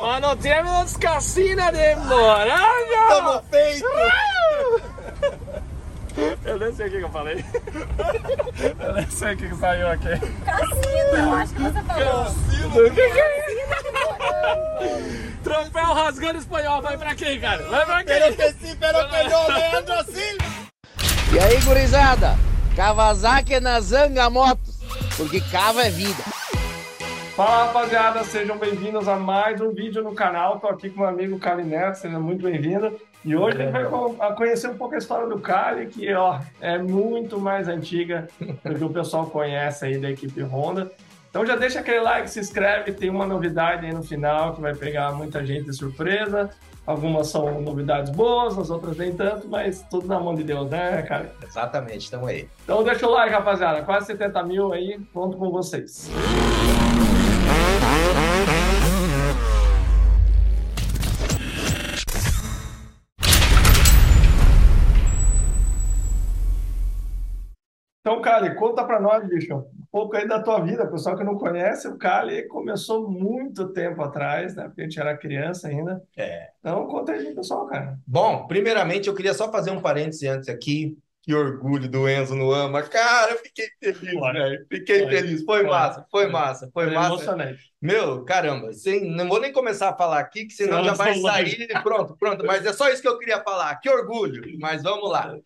Mano, temos casina de morango! Tamo feito! Eu nem sei o que, que eu falei. Eu nem sei o que, que saiu aqui. Cassino, eu acho que você falou. O que, que é isso? Troféu rasgando espanhol, vai pra quem, cara? Vai pra Pero quem? que sim, pero que não, Leandro Silva! E aí, gurizada? Kawasaki na Zanga Motos, porque cava é vida. Fala rapaziada, sejam bem-vindos a mais um vídeo no canal. Tô aqui com meu amigo Cali Neto, seja muito bem-vindo. E hoje a gente vai conhecer um pouco a história do Cali, que ó, é muito mais antiga do que o pessoal conhece aí da equipe Honda. Então já deixa aquele like, se inscreve, tem uma novidade aí no final que vai pegar muita gente de surpresa. Algumas são novidades boas, as outras nem tanto, mas tudo na mão de Deus, né, cara? Exatamente, estamos aí. Então deixa o like, rapaziada. Quase 70 mil aí, conto com vocês. Então, Kali, conta pra nós, bicho, um pouco aí da tua vida. Pessoal que não conhece, o Kali começou muito tempo atrás, né? Porque a gente era criança ainda. É. Então, conta aí, pessoal, cara. Bom, primeiramente eu queria só fazer um parêntese antes aqui. Que orgulho do Enzo no AMA. Cara, eu fiquei feliz, velho. Fiquei feliz. Foi massa, foi massa, foi Foi massa. emocionante. Meu, caramba, sem, não vou nem começar a falar aqui, que senão Não, já vai sair. Pronto, pronto. Mas é só isso que eu queria falar. Que orgulho. Mas vamos lá.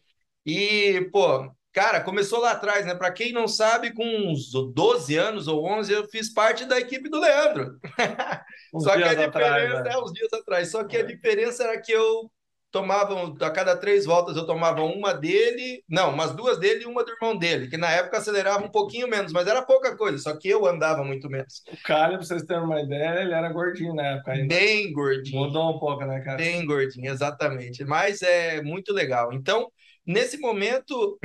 E, pô, cara, começou lá atrás, né? Pra quem não sabe, com uns 12 anos ou 11, eu fiz parte da equipe do Leandro. Só que a diferença atrás, né? é uns dias atrás. Só que a É. diferença era que eu tomava, a cada três voltas, eu tomava uma dele, não, umas duas dele e uma do irmão dele, que na época acelerava um pouquinho menos, mas era pouca coisa, só que eu andava muito menos. O Kali, pra vocês terem uma ideia, ele era gordinho na época ainda. Bem gordinho. Mudou um pouco, né, cara? Bem gordinho, exatamente. Mas é muito legal. Então, nesse momento,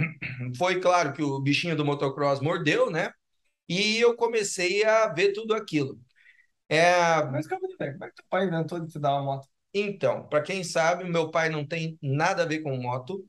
foi claro que o bichinho do motocross mordeu, né? E eu comecei a ver tudo aquilo. É, Mas calma aí, velho. Como é que teu pai inventou de te dar uma moto? então, para quem sabe, meu pai não tem nada a ver com moto,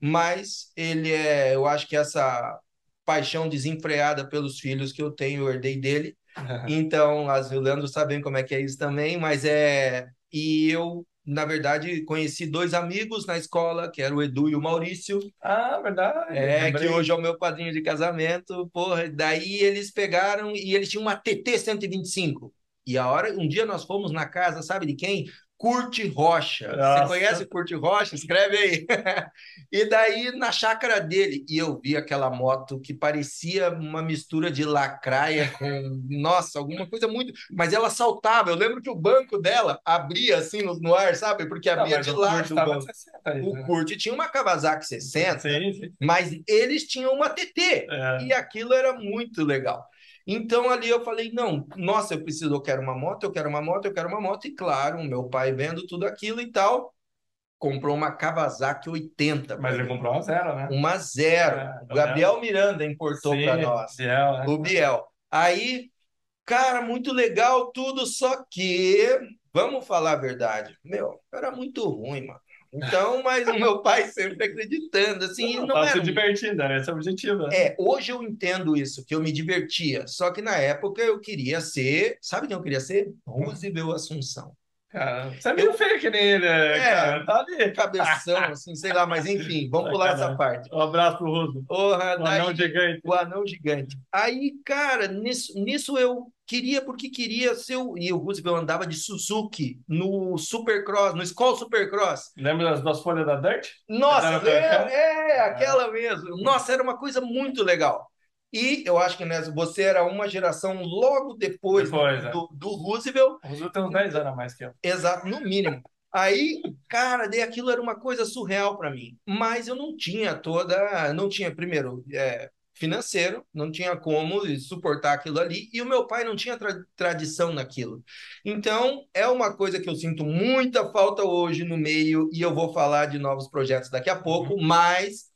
mas ele é, eu acho que essa paixão desenfreada pelos filhos que eu tenho, eu herdei dele. Então, as o Leandro sabem como é que é isso também, mas é. E eu, na verdade, conheci dois amigos na escola, que era o Edu e o Maurício, Ah, verdade. é, que hoje é o meu padrinho de casamento. Porra, daí eles pegaram e eles tinham uma TT 125. E a hora, um dia nós fomos na casa, sabe de quem? Curte Rocha. Você Nossa. conhece Curte Rocha? Escreve aí. E daí na chácara dele, e eu vi aquela moto que parecia uma mistura de lacraia com, nossa, alguma coisa muito, mas ela saltava. Eu lembro que o banco dela abria assim no, no ar, sabe? Porque Não, abria mas de lado Kurt do tava banco. 60 aí, O né? Curte tinha uma Kawasaki 60, Sim, sim. mas eles tinham uma TT É. e aquilo era muito legal. Então ali eu falei, não, nossa, eu preciso, eu quero uma moto, eu quero uma moto, eu quero uma moto e claro, o meu pai vendo tudo aquilo e tal, comprou uma Kawasaki 80, Mas ele comprou uma zero, né? uma zero. É, O Gabriel Miranda importou para nós, Biel, né? o Biel. Aí, cara, muito legal tudo, só que vamos falar a verdade, meu, era muito ruim, mano. Então, mas o meu pai sempre acreditando, assim, não Tava era se divertindo, era esse o objetivo, né? é, hoje eu entendo isso, que eu me divertia. Só que na época eu queria ser. Sabe quem eu queria ser? Roosevelt Assunção. Cara, você é meio feio que nem ele, né, É. cara. Tá ali. Cabeção, assim, sei lá, mas enfim, vamos pular essa parte. Um abraço pro Russo. O daí, anão gigante. o anão gigante. Aí, cara, nisso, nisso eu queria, porque queria ser. O, e o Roosevelt andava de Suzuki no Supercross, no Skoll Supercross. Lembra das duas folhas da Dirt? Nossa, é, é, aquela mesmo. Nossa, era uma coisa muito legal. E eu acho que né, você era uma geração logo depois, Depois, é. do, do Roosevelt, O Russo tem uns 10 anos a mais que eu. exato, no mínimo. Aí, cara, daí aquilo era uma coisa surreal para mim. Mas eu não tinha toda, não tinha primeiro é, financeiro, não tinha como suportar aquilo ali, e o meu pai não tinha tra- tradição naquilo. Então, é uma coisa que eu sinto muita falta hoje no meio, e eu vou falar de novos projetos daqui a pouco, mas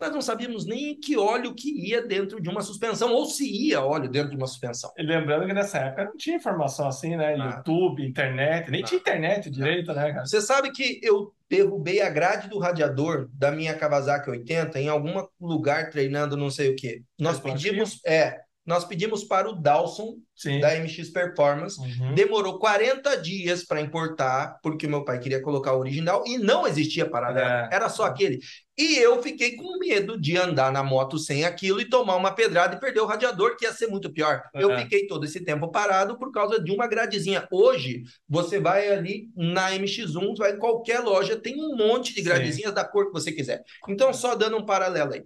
nós não sabíamos nem que óleo que ia dentro de uma suspensão, ou se ia óleo dentro de uma suspensão. E lembrando que nessa época não tinha informação assim, né? Nada. YouTube, internet, nem tinha internet direito, né, cara? Você sabe que eu derrubei a grade do radiador da minha Kawasaki 80 em algum lugar treinando não sei o quê. Nós pedimos, é, nós pedimos para o Dawson, Sim. da MX Performance. Uhum. Demorou 40 dias para importar, porque meu pai queria colocar o original e não existia paralelo, É. era só aquele. E eu fiquei com medo de andar na moto sem aquilo e tomar uma pedrada e perder o radiador, que ia ser muito pior. Eu É. fiquei todo esse tempo parado por causa de uma gradezinha. Hoje, você vai ali na MX1, vai em qualquer loja, tem um monte de Sim. gradezinhas da cor que você quiser. Então, só dando um paralelo aí.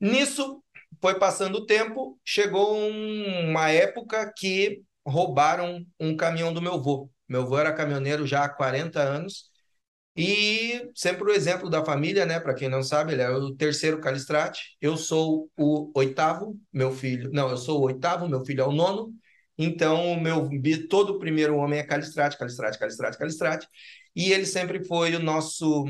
Nisso, foi passando o tempo, chegou um- uma época que roubaram um caminhão do meu avô. Meu avô era caminhoneiro já há 40 anos e sempre o exemplo da família, né? Para quem não sabe, ele é o terceiro Calistrate. Eu sou o oitavo, meu filho. Não, eu sou o oitavo, meu filho é o nono. Então, meu todo o primeiro homem é Calistrate, Calistrate, Calistrate, Calistrate. E ele sempre foi o nosso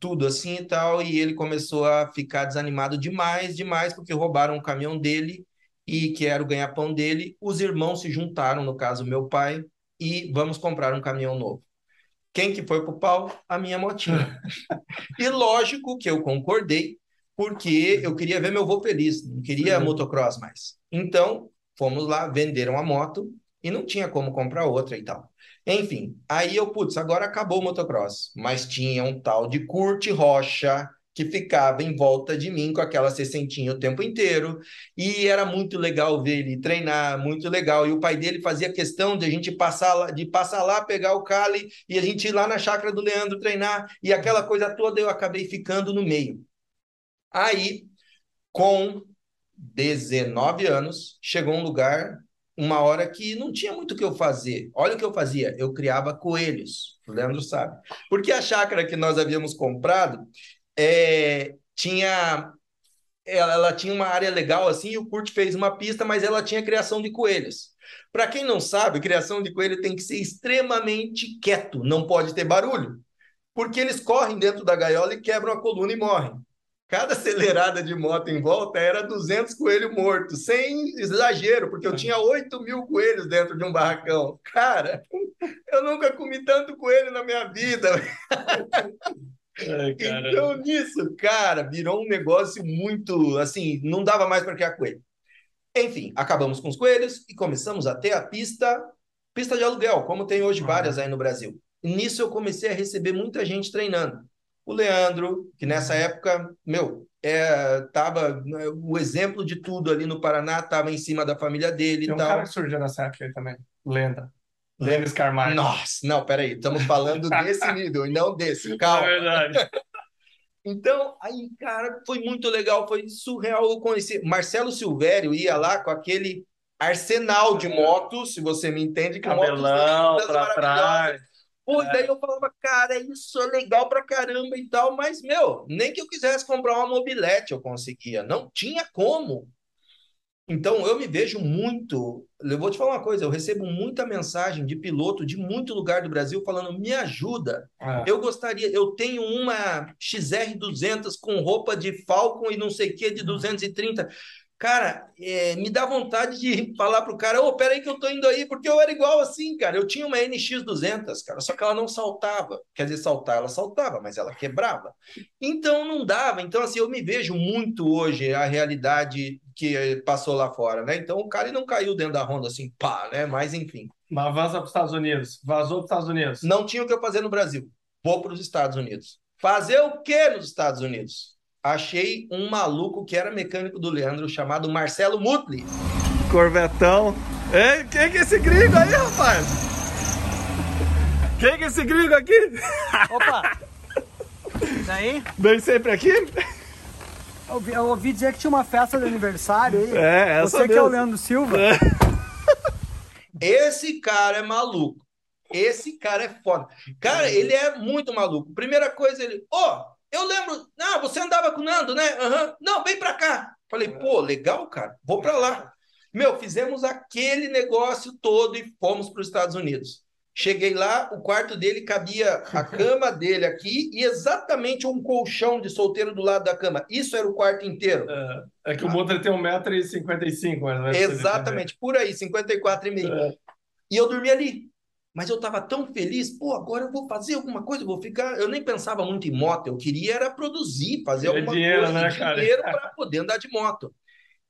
tudo assim e tal. E ele começou a ficar desanimado demais, demais, porque roubaram o caminhão dele e que era o ganha-pão dele. Os irmãos se juntaram, no caso, meu pai, e vamos comprar um caminhão novo. Quem que foi pro pau? A minha motinha. e lógico que eu concordei, porque eu queria ver meu avô feliz, não queria Uhum. motocross mais. Então, fomos lá, venderam a moto e não tinha como comprar outra e tal. Enfim, aí eu, putz, agora acabou o motocross, mas tinha um tal de Kurt Rocha que ficava em volta de mim com aquela sessentinha o tempo inteiro, e era muito legal ver ele treinar, muito legal. E o pai dele fazia questão de a gente passar lá, de passar lá, pegar o Cali e a gente ir lá na chácara do Leandro treinar, e aquela coisa toda eu acabei ficando no meio. Aí, com 19 anos, chegou um lugar, uma hora que não tinha muito o que eu fazer. Olha o que eu fazia, eu criava coelhos, o Leandro sabe. Porque a chácara que nós havíamos comprado é, tinha ela, ela tinha uma área legal assim, e o Kurt fez uma pista, mas ela tinha criação de coelhos. Para quem não sabe, criação de coelho tem que ser extremamente quieto, não pode ter barulho, porque eles correm dentro da gaiola e quebram a coluna e morrem. Cada acelerada de moto em volta era 200 coelhos mortos, sem exagero, porque eu tinha 8 mil coelhos dentro de um barracão. Cara, eu nunca comi tanto coelho na minha vida. Ai. Então, nisso, cara, virou um negócio muito assim, não dava mais para criar coelho. Enfim, acabamos com os coelhos e começamos a ter a pista, pista de aluguel, como tem hoje várias aí no Brasil. E nisso eu comecei a receber muita gente treinando. O Leandro, que nessa época, meu, é, tava né, o exemplo de tudo ali no Paraná, tava em cima da família dele Tem e um tal. cara que surgiu nessa época aí também. Lenda. Lenda Scarmar. Nossa, não, peraí, estamos falando desse nível e não desse. É Calma. verdade. Então, aí, cara, foi muito legal, foi surreal. Eu conheci. Marcelo Silvério ia lá com aquele arsenal de motos, se você me entende, que Cabelão motos pra trás. Pô, e daí eu falava, cara, isso é legal pra caramba e tal, mas, meu, nem que eu quisesse comprar uma mobilete eu conseguia, não tinha como. Então, eu me vejo muito. Eu vou te falar uma coisa: eu recebo muita mensagem de piloto de muito lugar do Brasil falando, me ajuda. É. Eu gostaria, eu tenho uma XR200 com roupa de Falcon e não sei o que de 230. Cara, é, me dá vontade de falar pro cara, ô, peraí que eu tô indo aí, porque eu era igual assim, cara. Eu tinha uma NX200, cara, só que ela não saltava. Quer dizer, saltar, ela saltava, mas ela quebrava. Então não dava. Então, assim, eu me vejo muito hoje a realidade que passou lá fora, né? Então o cara não caiu dentro da Honda assim, pá, né? Mas enfim. Mas vaza para os Estados Unidos. Vazou para os Estados Unidos. Não tinha o que eu fazer no Brasil. Vou para os Estados Unidos. Fazer o que nos Estados Unidos? Achei um maluco que era mecânico do Leandro, chamado Marcelo Mutli. Corvetão. Ei, quem que é esse gringo aí, rapaz? Quem que é esse gringo aqui? Opa! Daí, Vem sempre aqui? eu ouvi, eu ouvi dizer que tinha uma festa de aniversário aí. É, essa Você que é o. Leandro Silva. Esse cara é maluco. Esse cara é foda. Cara, ele é muito maluco. Primeira coisa, ele, ó, eu lembro, ah, você andava com o Nando, né? Aham. Não, vem pra cá. Falei, pô, legal, cara. Vou pra lá. Meu, fizemos aquele negócio todo e fomos para os Estados Unidos. Cheguei lá, o quarto dele cabia a cama dele aqui e exatamente um colchão de solteiro do lado da cama. Isso era o quarto inteiro. É, é que o Motor tem 1,55m, mais ou menos. Exatamente, por aí, 54,5. É. E eu dormi ali. Mas eu estava tão feliz, pô, agora eu vou fazer alguma coisa, eu vou ficar. Eu nem pensava muito em moto, eu queria era produzir, fazer alguma dinheiro, coisa, né, cara? dinheiro para poder andar de moto.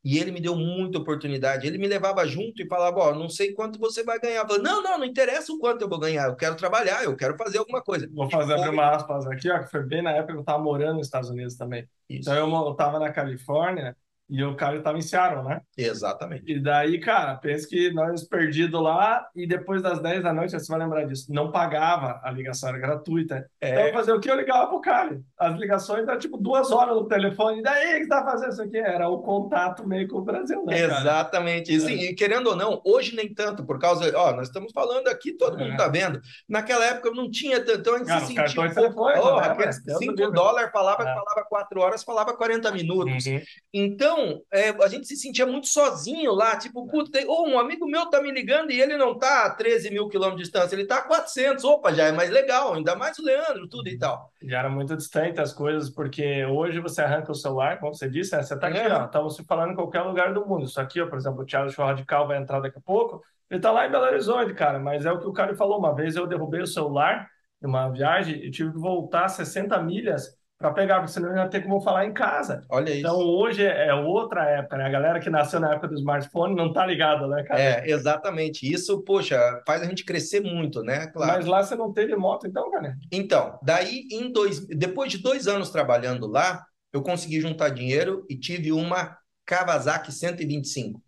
E ele me deu muita oportunidade. Ele me levava junto e falava: Ó, não sei quanto você vai ganhar. Eu falei, não, não, não interessa o quanto eu vou ganhar. Eu quero trabalhar, eu quero fazer alguma coisa. Vou fazer abrir uma aspas aqui, ó, que foi bem na época que eu estava morando nos Estados Unidos também. Isso. Então eu, eu tava na Califórnia e o cara estava em Seattle, né? Exatamente. E daí, cara, pensa que nós perdidos lá e depois das 10 da noite, você vai lembrar disso, não pagava a ligação, era gratuita. É. Então, fazer o que? Eu ligava pro cara. As ligações eram tipo duas horas no telefone. E daí, o que você tá fazendo isso aqui? Era o contato meio com o Brasil, né? Exatamente. E, sim, e querendo ou não, hoje nem tanto, por causa. Ó, nós estamos falando aqui, todo mundo É. tá vendo. Naquela época não tinha tanto. Então a gente Cara, se sentia. telefônicos, Ó, né, aqueles velho? Deus 5 do livre. dólares falava, É. falava 4 horas, falava 40 minutos. Uhum. Então, é, a gente se sentia muito sozinho lá, tipo, puta, tem- ô, um amigo meu tá me ligando e ele não tá a 13 mil quilômetros de distância, ele tá a 400, opa, já é mais legal, ainda mais o Leandro, tudo e tal. E era muito distante as coisas, porque hoje você arranca o celular, como você disse, né? Você tá aqui, É. ó, estamos se falando em qualquer lugar do mundo. Isso aqui, ó, por exemplo, o Thiago Show Radical vai entrar daqui a pouco, ele tá lá em Belo Horizonte, cara, mas é o que o cara falou. Uma vez eu derrubei o celular numa viagem e tive que voltar 60 milhas para pegar, porque senão eu não ia ter como falar em casa. Olha isso. Então hoje é outra época, né? A galera que nasceu na época do smartphone não tá ligada, né, cara? É, exatamente. Isso, poxa, faz a gente crescer muito, né? Claro. Mas lá você não teve moto, então, cara? Então, daí, em dois, depois de dois anos trabalhando lá, eu consegui juntar dinheiro e tive uma Kawasaki 125.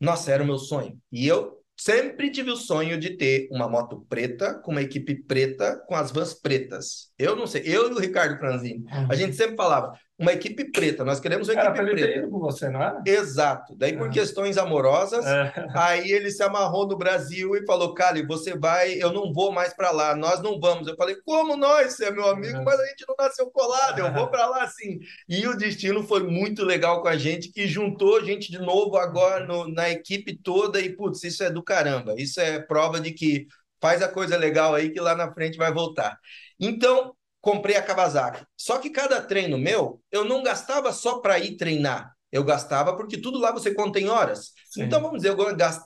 Nossa, era o meu sonho. E eu sempre tive o sonho de ter uma moto preta, com uma equipe preta, com as vans pretas. Eu não sei, eu e o Ricardo Franzini, a gente sempre falava, uma equipe preta, nós queremos uma equipe preta. com você, não era? Exato. Daí, por Ah. questões amorosas, É. Aí ele se amarrou no Brasil e falou: Cali, você vai, eu não vou mais para lá, nós não vamos. Eu falei: Como nós? Você é meu amigo, É. mas a gente não nasceu colado, eu vou para lá sim. E o destino foi muito legal com a gente, que juntou a gente de novo agora no- na equipe toda. E putz, isso é do caramba. Isso é prova de que faz a coisa legal aí que lá na frente vai voltar. Então, comprei a Kawasaki. Só que cada treino meu, eu não gastava só para ir treinar. Eu gastava porque tudo lá você conta em horas. Sim. Então, vamos dizer, eu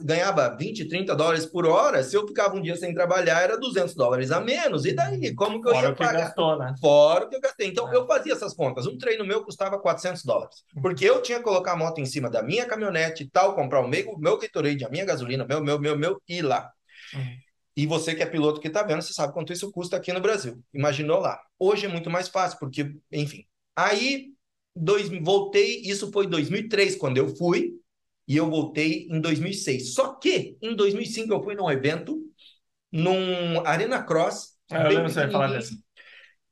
ganhava 20, 30 dólares por hora. Se eu ficava um dia sem trabalhar, era 200 dólares a menos. E daí? Como que eu Fora ia o que pagar? gastou, né? Fora o que eu gastei. Então, É. eu fazia essas contas. Um treino meu custava 400 dólares. Porque eu tinha que colocar a moto em cima da minha caminhonete e tal, comprar o meu, meu Gatorade, a minha gasolina, meu, meu, meu, meu, e ir lá. Uhum. E você que é piloto que tá vendo, você sabe quanto isso custa aqui no Brasil. Imaginou lá. Hoje é muito mais fácil, porque, enfim. Aí, dois, voltei, isso foi em 2003, quando eu fui, e eu voltei em 2006. Só que, em 2005, eu fui num evento, num Arena Cross. Ah, eu lembro você falar desse.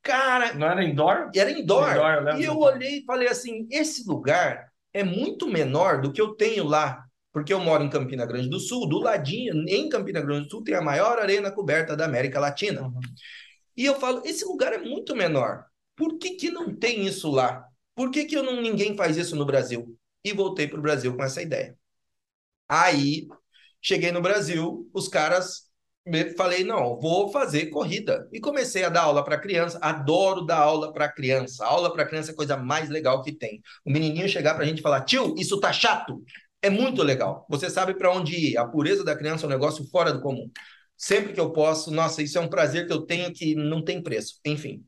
Cara, Não era indoor? era indoor. Indoor, eu E eu olhei e falei assim: esse lugar é muito menor do que eu tenho lá. Porque eu moro em Campina Grande do Sul, do ladinho, em Campina Grande do Sul, tem a maior arena coberta da América Latina. Uhum. E eu falo: esse lugar é muito menor. Por que, que não tem isso lá? Por que, que eu não, ninguém faz isso no Brasil? E voltei para o Brasil com essa ideia. Aí, cheguei no Brasil, os caras me- falei, não, vou fazer corrida. E comecei a dar aula para criança. Adoro dar aula para criança. Aula para criança é a coisa mais legal que tem. O menininho chegar para a gente e falar, tio, isso tá chato. É muito legal. Você sabe para onde ir. A pureza da criança é um negócio fora do comum. Sempre que eu posso, nossa, isso é um prazer que eu tenho que não tem preço. Enfim.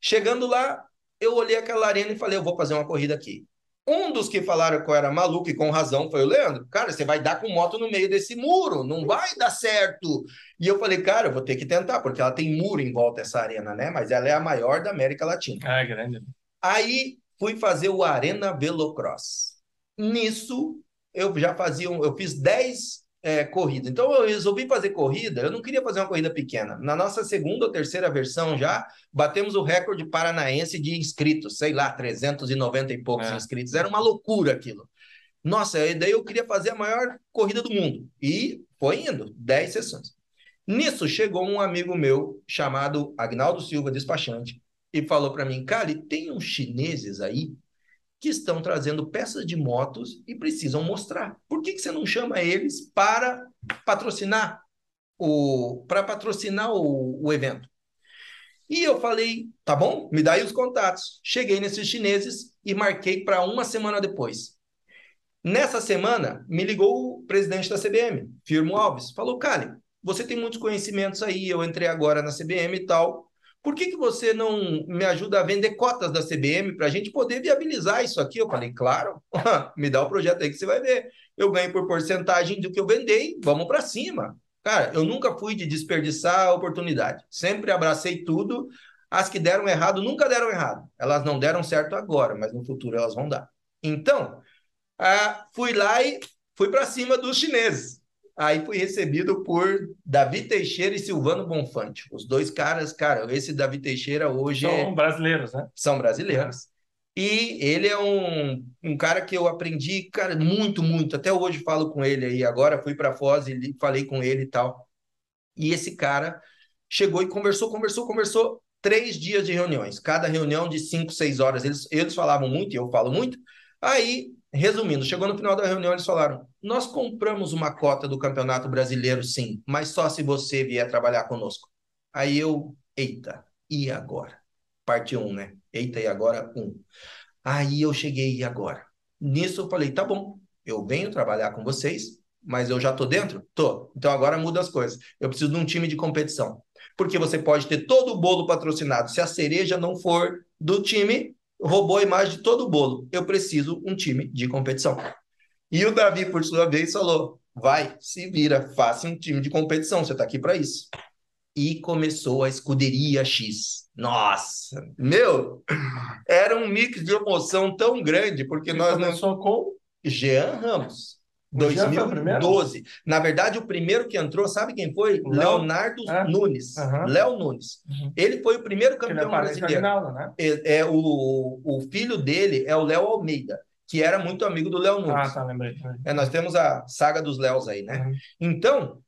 Chegando lá, eu olhei aquela arena e falei, eu vou fazer uma corrida aqui. Um dos que falaram que eu era maluco e com razão foi o Leandro. Cara, você vai dar com moto no meio desse muro, não vai dar certo. E eu falei, cara, eu vou ter que tentar, porque ela tem muro em volta dessa arena, né? Mas ela é a maior da América Latina. Ah, é grande. Aí fui fazer o Arena Velocross. Nisso, eu já fazia, um- eu fiz 10 é, corridas. Então eu resolvi fazer corrida, eu não queria fazer uma corrida pequena. Na nossa segunda ou terceira versão já, batemos o recorde paranaense de inscritos, sei lá, 390 e poucos É. inscritos. Era uma loucura aquilo. Nossa, daí eu queria fazer a maior corrida do mundo. E foi indo, 10 sessões. Nisso chegou um amigo meu chamado Agnaldo Silva, despachante, e falou para mim, Cali, tem uns chineses aí que estão trazendo peças de motos e precisam mostrar. Por que, que você não chama eles para patrocinar o para patrocinar o, o evento? E eu falei, tá bom, me dá aí os contatos. Cheguei nesses chineses e marquei para uma semana depois. Nessa semana, me ligou o presidente da CBM, Firmo Alves, falou, Cali, você tem muitos conhecimentos aí, eu entrei agora na CBM e tal, por que, que você não me ajuda a vender cotas da CBM para a gente poder viabilizar isso aqui? Eu falei, claro, me dá o projeto aí que você vai ver. Eu ganho por porcentagem do que eu vendei, vamos para cima. Cara, eu nunca fui de desperdiçar a oportunidade. Sempre abracei tudo. As que deram errado nunca deram errado. Elas não deram certo agora, mas no futuro elas vão dar. Então, ah, fui lá e fui para cima dos chineses. Aí fui recebido por Davi Teixeira e Silvano Bonfante. Os dois caras, cara, esse Davi Teixeira hoje. São é... brasileiros, né? São brasileiros. E ele é um, um cara que eu aprendi, cara, muito, muito. Até hoje falo com ele aí. Agora fui para Foz e falei com ele e tal. E esse cara chegou e conversou, conversou, conversou. Três dias de reuniões, cada reunião de cinco, seis horas. Eles, eles falavam muito e eu falo muito. Aí Resumindo, chegou no final da reunião, eles falaram: Nós compramos uma cota do Campeonato Brasileiro, sim, mas só se você vier trabalhar conosco. Aí eu, eita, e agora? Parte 1, um, né? Eita, e agora? Um. Aí eu cheguei, e agora? Nisso eu falei: tá bom, eu venho trabalhar com vocês, mas eu já tô dentro? Tô. Então agora muda as coisas. Eu preciso de um time de competição. Porque você pode ter todo o bolo patrocinado. Se a cereja não for do time, roubou a imagem de todo o bolo. Eu preciso um time de competição. E o Davi, por sua vez, falou: vai, se vira, faça um time de competição, você está aqui para isso. E começou a escuderia X. Nossa, meu, era um mix de emoção tão grande, porque nós começou não... com Jean Ramos. 2012. Na verdade, o primeiro que entrou, sabe quem foi? Leonardo é. Nunes. Uhum. Léo Nunes. Uhum. Ele foi o primeiro campeão brasileiro. né? é, é, o, o filho dele é o Léo Almeida, que era muito amigo do Léo Nunes. Ah, tá, lembrei. É, nós temos a saga dos Léos aí, né? Uhum. Então,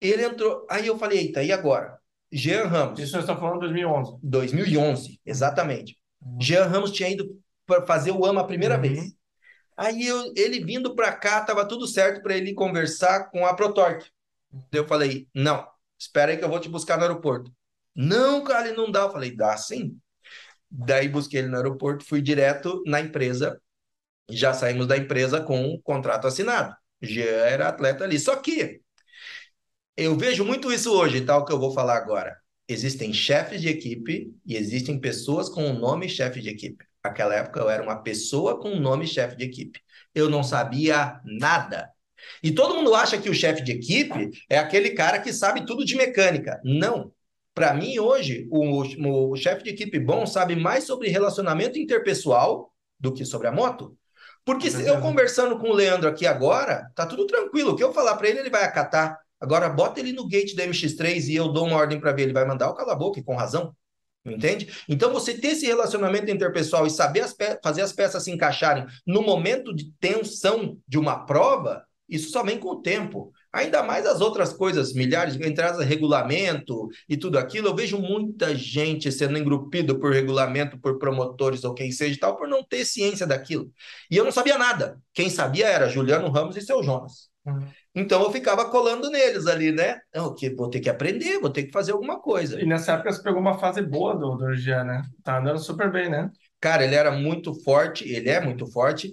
ele entrou. Aí eu falei, eita, e agora? Jean Ramos. Isso você está falando de 2011. 2011, exatamente. Uhum. Jean Ramos tinha ido para fazer o AMA a primeira uhum. vez. Aí eu, ele vindo para cá, tava tudo certo para ele conversar com a Protorque. Eu falei, não, espera aí que eu vou te buscar no aeroporto. Não, cara, ele não dá. Eu falei, dá sim. Daí busquei ele no aeroporto, fui direto na empresa. Já saímos da empresa com um contrato assinado. Já era atleta ali. Só que eu vejo muito isso hoje, tal que eu vou falar agora. Existem chefes de equipe e existem pessoas com o nome chefe de equipe. Naquela época eu era uma pessoa com o nome chefe de equipe. Eu não sabia nada. E todo mundo acha que o chefe de equipe é aquele cara que sabe tudo de mecânica. Não. Para mim, hoje, o, o chefe de equipe bom sabe mais sobre relacionamento interpessoal do que sobre a moto. Porque se eu conversando com o Leandro aqui agora, tá tudo tranquilo. O que eu falar para ele, ele vai acatar. Agora, bota ele no gate da MX3 e eu dou uma ordem para ver. Ele vai mandar o cala a boca, e com razão. Entende? Então, você ter esse relacionamento interpessoal e saber as fazer as peças se encaixarem no momento de tensão de uma prova, isso só vem com o tempo. Ainda mais as outras coisas, milhares de entradas, regulamento e tudo aquilo. Eu vejo muita gente sendo engrupido por regulamento, por promotores ou quem seja e tal, por não ter ciência daquilo. E eu não sabia nada. Quem sabia era Juliano Ramos e seu Jonas. Uhum. Então eu ficava colando neles ali, né? Eu vou ter que aprender, vou ter que fazer alguma coisa. E nessa época você pegou uma fase boa do, do Jean, né? Tá andando super bem, né? Cara, ele era muito forte, ele é muito forte.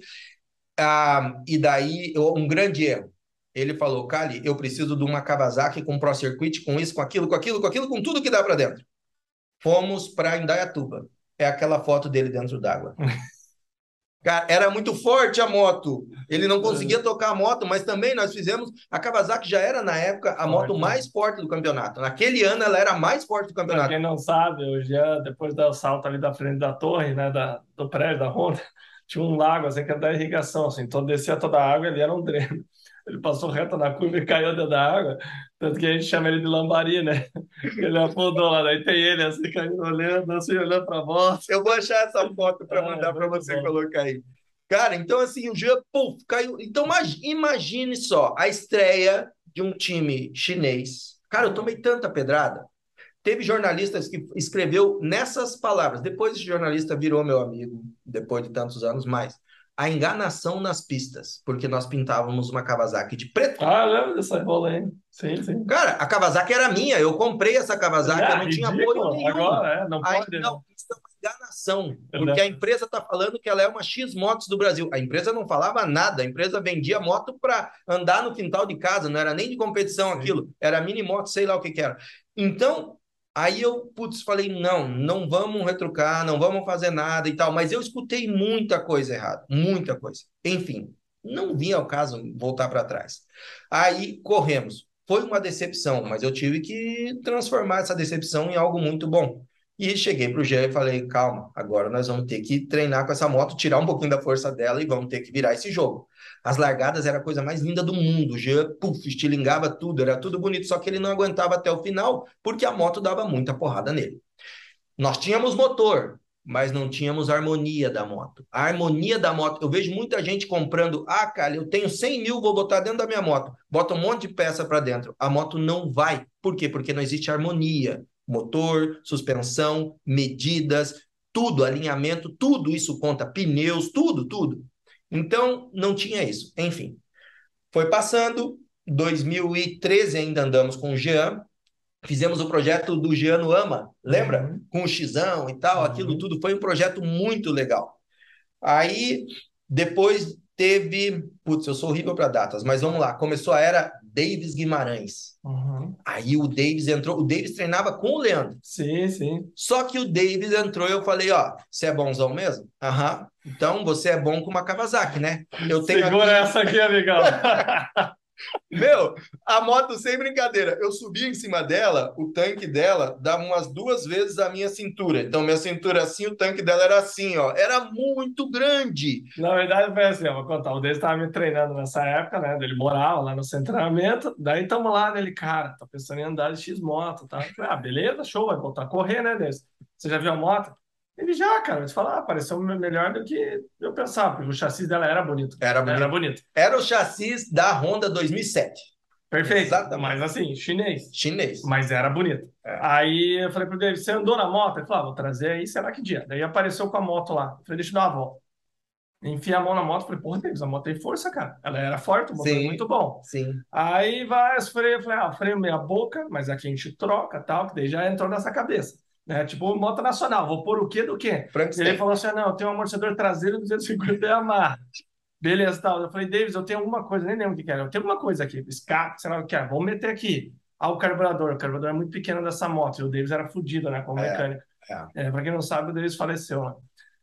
Ah, e daí, um grande erro. Ele falou, Cali, eu preciso de uma Kawasaki com Pro Circuit, com isso, com aquilo, com aquilo, com aquilo, com tudo que dá para dentro. Fomos para Indaiatuba. É aquela foto dele dentro d'água. Cara, era muito forte a moto. Ele não conseguia é. tocar a moto, mas também nós fizemos. A Kawasaki já era, na época, a moto né? mais forte do campeonato. Naquele ano, ela era a mais forte do campeonato. Pra quem não sabe, o Jean, depois do salto ali da frente da torre, né, da, do prédio da Honda, tinha um lago assim, que era da irrigação. Assim, então descia toda a água ele era um dreno. Ele passou reto na curva e caiu dentro da água. Tanto que a gente chama ele de lambari, né? Ele afundou lá, daí tem ele assim, caindo, olhando, assim, olhando pra moto. Eu vou achar essa foto para ah, mandar para você bom. colocar aí. Cara, então assim, o Jean, puf, caiu. Então imagine só a estreia de um time chinês. Cara, eu tomei tanta pedrada. Teve jornalistas que escreveu nessas palavras. Depois esse jornalista virou meu amigo, depois de tantos anos mais a enganação nas pistas, porque nós pintávamos uma Kawasaki de preto. Ah, lembro dessa bola aí. Sim, sim. Cara, a Kawasaki era minha, eu comprei essa Kawasaki, é, eu não tinha apoio nenhum. Agora, é, não aí, pode. Não, isso é uma enganação, porque a empresa está falando que ela é uma X Motos do Brasil. A empresa não falava nada, a empresa vendia moto para andar no quintal de casa, não era nem de competição aquilo, era mini moto, sei lá o que que era. Então, Aí eu, putz, falei, não, não vamos retrucar, não vamos fazer nada e tal, mas eu escutei muita coisa errada, muita coisa. Enfim, não vinha ao caso voltar para trás. Aí corremos. Foi uma decepção, mas eu tive que transformar essa decepção em algo muito bom. E cheguei para o Jean e falei: calma, agora nós vamos ter que treinar com essa moto, tirar um pouquinho da força dela e vamos ter que virar esse jogo. As largadas era a coisa mais linda do mundo. O Jean, puf, estilingava tudo, era tudo bonito, só que ele não aguentava até o final porque a moto dava muita porrada nele. Nós tínhamos motor, mas não tínhamos harmonia da moto. A harmonia da moto, eu vejo muita gente comprando, ah, cara, eu tenho 100 mil, vou botar dentro da minha moto, bota um monte de peça para dentro. A moto não vai. Por quê? Porque não existe harmonia motor, suspensão, medidas, tudo, alinhamento, tudo isso conta, pneus, tudo, tudo. Então, não tinha isso. Enfim, foi passando, 2013 ainda andamos com o Jean, fizemos o projeto do Jean Ama, lembra? Uhum. Com o Xão e tal, uhum. aquilo tudo foi um projeto muito legal. Aí, depois teve, putz, eu sou horrível para datas, mas vamos lá, começou a era Davis Guimarães. Uhum. Aí o Davis entrou, o Davis treinava com o Leandro. Sim, sim. Só que o Davis entrou e eu falei, ó, você é bonzão mesmo? Aham. Então você é bom com uma Kawasaki, né? Eu tenho Segura aqui... essa aqui, amigão. Meu, a moto sem brincadeira. Eu subi em cima dela, o tanque dela dava umas duas vezes a minha cintura. Então, minha cintura assim, o tanque dela era assim, ó. Era muito grande. Na verdade, foi assim, eu vou contar. O dele estava me treinando nessa época, né? Ele morava lá no centramento. Daí estamos lá, nele, cara, tá pensando em andar de X-moto, tá? ah, beleza, show, vai voltar a correr, né, Deus? Você já viu a moto? Ele já, cara, você fala, ah, pareceu melhor do que eu pensava, porque o chassi dela era bonito. Era bonito. Era, bonito. era o chassi da Honda 2007. Perfeito. Exatamente. Mas assim, chinês. Chinês. Mas era bonito. É. Aí eu falei pro David, você andou na moto? Ele falou, ah, vou trazer aí, será que dia? Daí apareceu com a moto lá. Eu falei, deixa eu dar uma volta. Enfia a mão na moto, falei, porra, Davis, a moto tem força, cara. Ela era forte, o motor é muito bom. Sim. Aí vai, os freios, eu falei, ah, freio meia boca, mas aqui a gente troca tal, que daí já entrou nessa cabeça. Né? Tipo, moto nacional, vou pôr o quê do quê? Ele falou assim: não, eu tenho um amortecedor traseiro 250 e amarra. Beleza, tal. Eu falei, Davis, eu tenho alguma coisa, nem lembro o que era. Eu tenho alguma coisa aqui, escape, sei lá o que é. Vamos meter aqui. Ah, o carburador. O carburador é muito pequeno dessa moto. E o Davis era fodido, né, como é, mecânico. É. É, pra quem não sabe, o Davis faleceu, né?